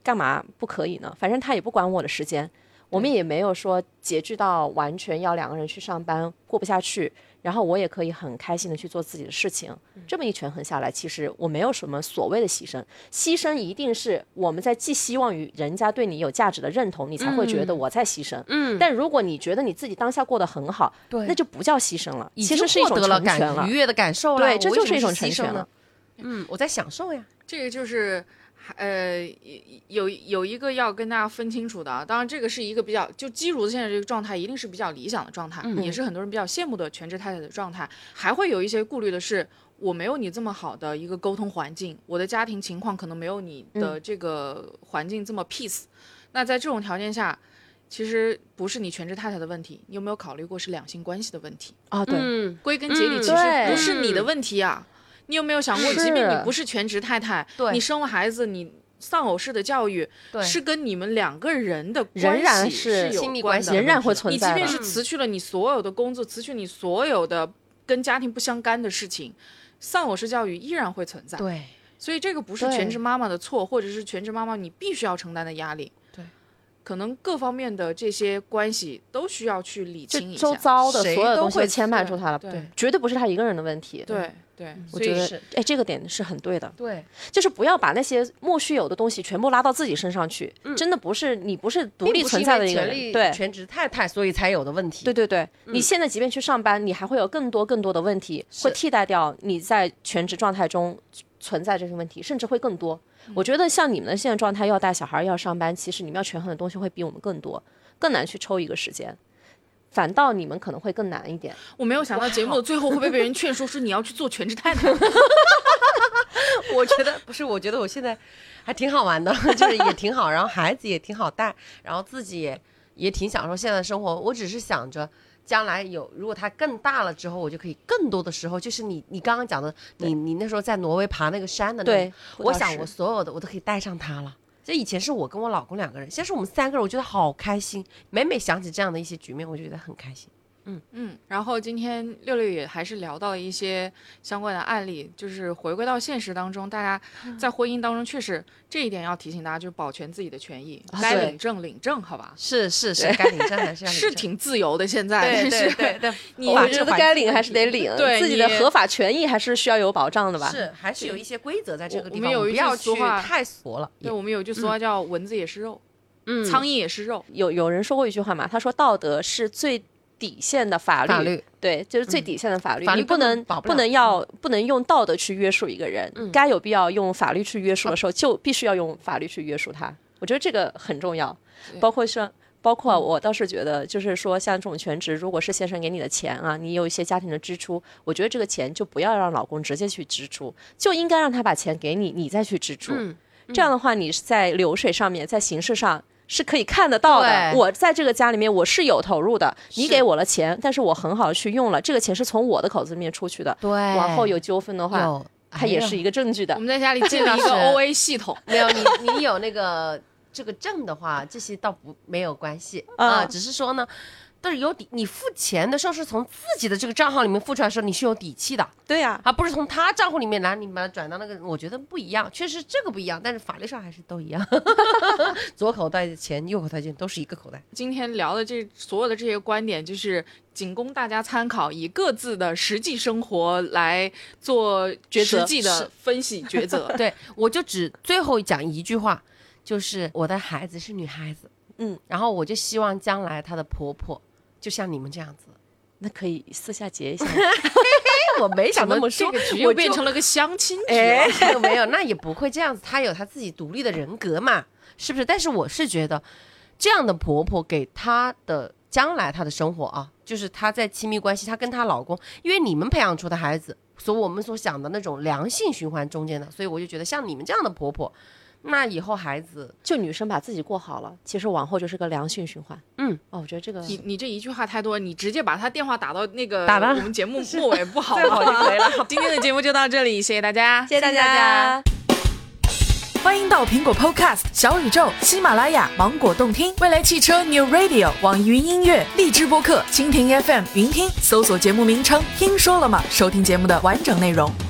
干嘛不可以呢？反正他也不管我的时间。我们也没有说拮据到完全要两个人去上班过不下去，然后我也可以很开心的去做自己的事情。这么一权衡下来，其实我没有什么所谓的牺牲，牺牲一定是我们在寄希望于人家对你有价值的认同，你才会觉得我在牺牲。嗯，但如果你觉得你自己当下过得很好，对，那就不叫牺牲了，其实是一种成全了，愉悦的感受了。对，这就是一种成全了。嗯，我在享受呀，这个就是。呃，有有一个要跟大家分清楚的啊，当然这个是一个比较就基如的现在这个状态，一定是比较理想的状态，也是很多人比较羡慕的全职太太的状态。还会有一些顾虑的是，我没有你这么好的一个沟通环境，我的家庭情况可能没有你的这个环境这么 peace。那在这种条件下，其实不是你全职太太的问题，你有没有考虑过是两性关系的问题啊？对，归根结底其实不是你的问题啊。你有没有想过，即便你不是全职太太，你生了孩子，你丧偶式的教育是跟你们两个人的关系是亲密关系，仍然会存在。你即便是辞去了你所有的工作，辞去你所有的跟家庭不相干的事情，丧偶式教育依然会存在。对，所以这个不是全职妈妈的错，或者是全职妈妈你必须要承担的压力。对，可能各方面的这些关系都需要去理清一下。周遭的所有东西牵绊住他了，对，绝对不是他一个人的问题。对。对，我觉得，哎，这个点是很对的。对，就是不要把那些莫须有的东西全部拉到自己身上去。嗯，真的不是你不是独立存在的一个人，对，全职太太，所以才有的问题。对对对，你现在即便去上班，你还会有更多更多的问题，会替代掉你在全职状态中存在这些问题，甚至会更多。我觉得像你们的现在状态，要带小孩，要上班，其实你们要权衡的东西会比我们更多，更难去抽一个时间。反倒你们可能会更难一点。我没有想到节目的最后会不会被人劝说，是你要去做全职太太。我觉得不是，我觉得我现在还挺好玩的，就是也挺好，然后孩子也挺好带，然后自己也也挺享受现在的生活。我只是想着。将来有，如果他更大了之后，我就可以更多的时候，就是你你刚刚讲的，你你那时候在挪威爬那个山的那，对，我想我所有的我都可以带上它了。这以前是我跟我老公两个人，现在是我们三个人，我觉得好开心。每每想起这样的一些局面，我就觉得很开心。嗯嗯，然后今天六六也还是聊到了一些相关的案例，就是回归到现实当中，大家在婚姻当中确实这一点要提醒大家，就是保全自己的权益，该领证领证，好吧？是是是，该领证还是要 是挺自由的。现在对对对对，你我觉得该领还是得领，对自己的合法权益还是需要有保障的吧？是，还是有一些规则在这个地方，我们有不要去太俗了。对，我们有句俗话叫“蚊子也是肉”，嗯，苍蝇也是肉。有有人说过一句话嘛，他说道德是最。底线的法律，对，就是最底线的法律，你不能不能要不能用道德去约束一个人，该有必要用法律去约束的时候，就必须要用法律去约束他。我觉得这个很重要，包括像，包括我倒是觉得，就是说像这种全职，如果是先生给你的钱啊，你有一些家庭的支出，我觉得这个钱就不要让老公直接去支出，就应该让他把钱给你，你再去支出。这样的话，你是在流水上面，在形式上。是可以看得到的。我在这个家里面，我是有投入的。你给我了钱，但是我很好的去用了。这个钱是从我的口子里面出去的。对，往后有纠纷的话，它也是一个证据的。我们在家里建立一个 O A 系统。没有你，你有那个这个证的话，这些倒不没有关系啊。只是说呢。但是有底，你付钱的时候是从自己的这个账号里面付出来的时候，你是有底气的。对呀，而不是从他账户里面拿，你把它转到那个，我觉得不一样。确实这个不一样，但是法律上还是都一样。左口袋的钱，右口袋钱都是一个口袋。今天聊的这所有的这些观点，就是仅供大家参考，以各自的实际生活来做实际的分析抉择。对，我就只最后讲一句话，就是我的孩子是女孩子，嗯，然后我就希望将来她的婆婆。就像你们这样子，那可以私下结一下。我没想那么说，这个局又变成了个相亲局。没有，那也不会这样子。她有她自己独立的人格嘛，是不是？但是我是觉得，这样的婆婆给她的将来她的生活啊，就是她在亲密关系，她跟她老公，因为你们培养出的孩子，所我们所想的那种良性循环中间的，所以我就觉得像你们这样的婆婆。那以后孩子就女生把自己过好了，其实往后就是个良性循环。嗯，哦，我觉得这个你你这一句话太多，你直接把他电话打到那个打我们节目末尾不好吗？可以了。今天的节目就到这里，谢谢大家，谢谢大家。欢迎到苹果 Podcast、小宇宙、喜马拉雅、芒果动听、未来汽车 New Radio、网易云音乐、荔枝播客、蜻蜓 FM、云听，搜索节目名称“听说了吗”，收听节目的完整内容。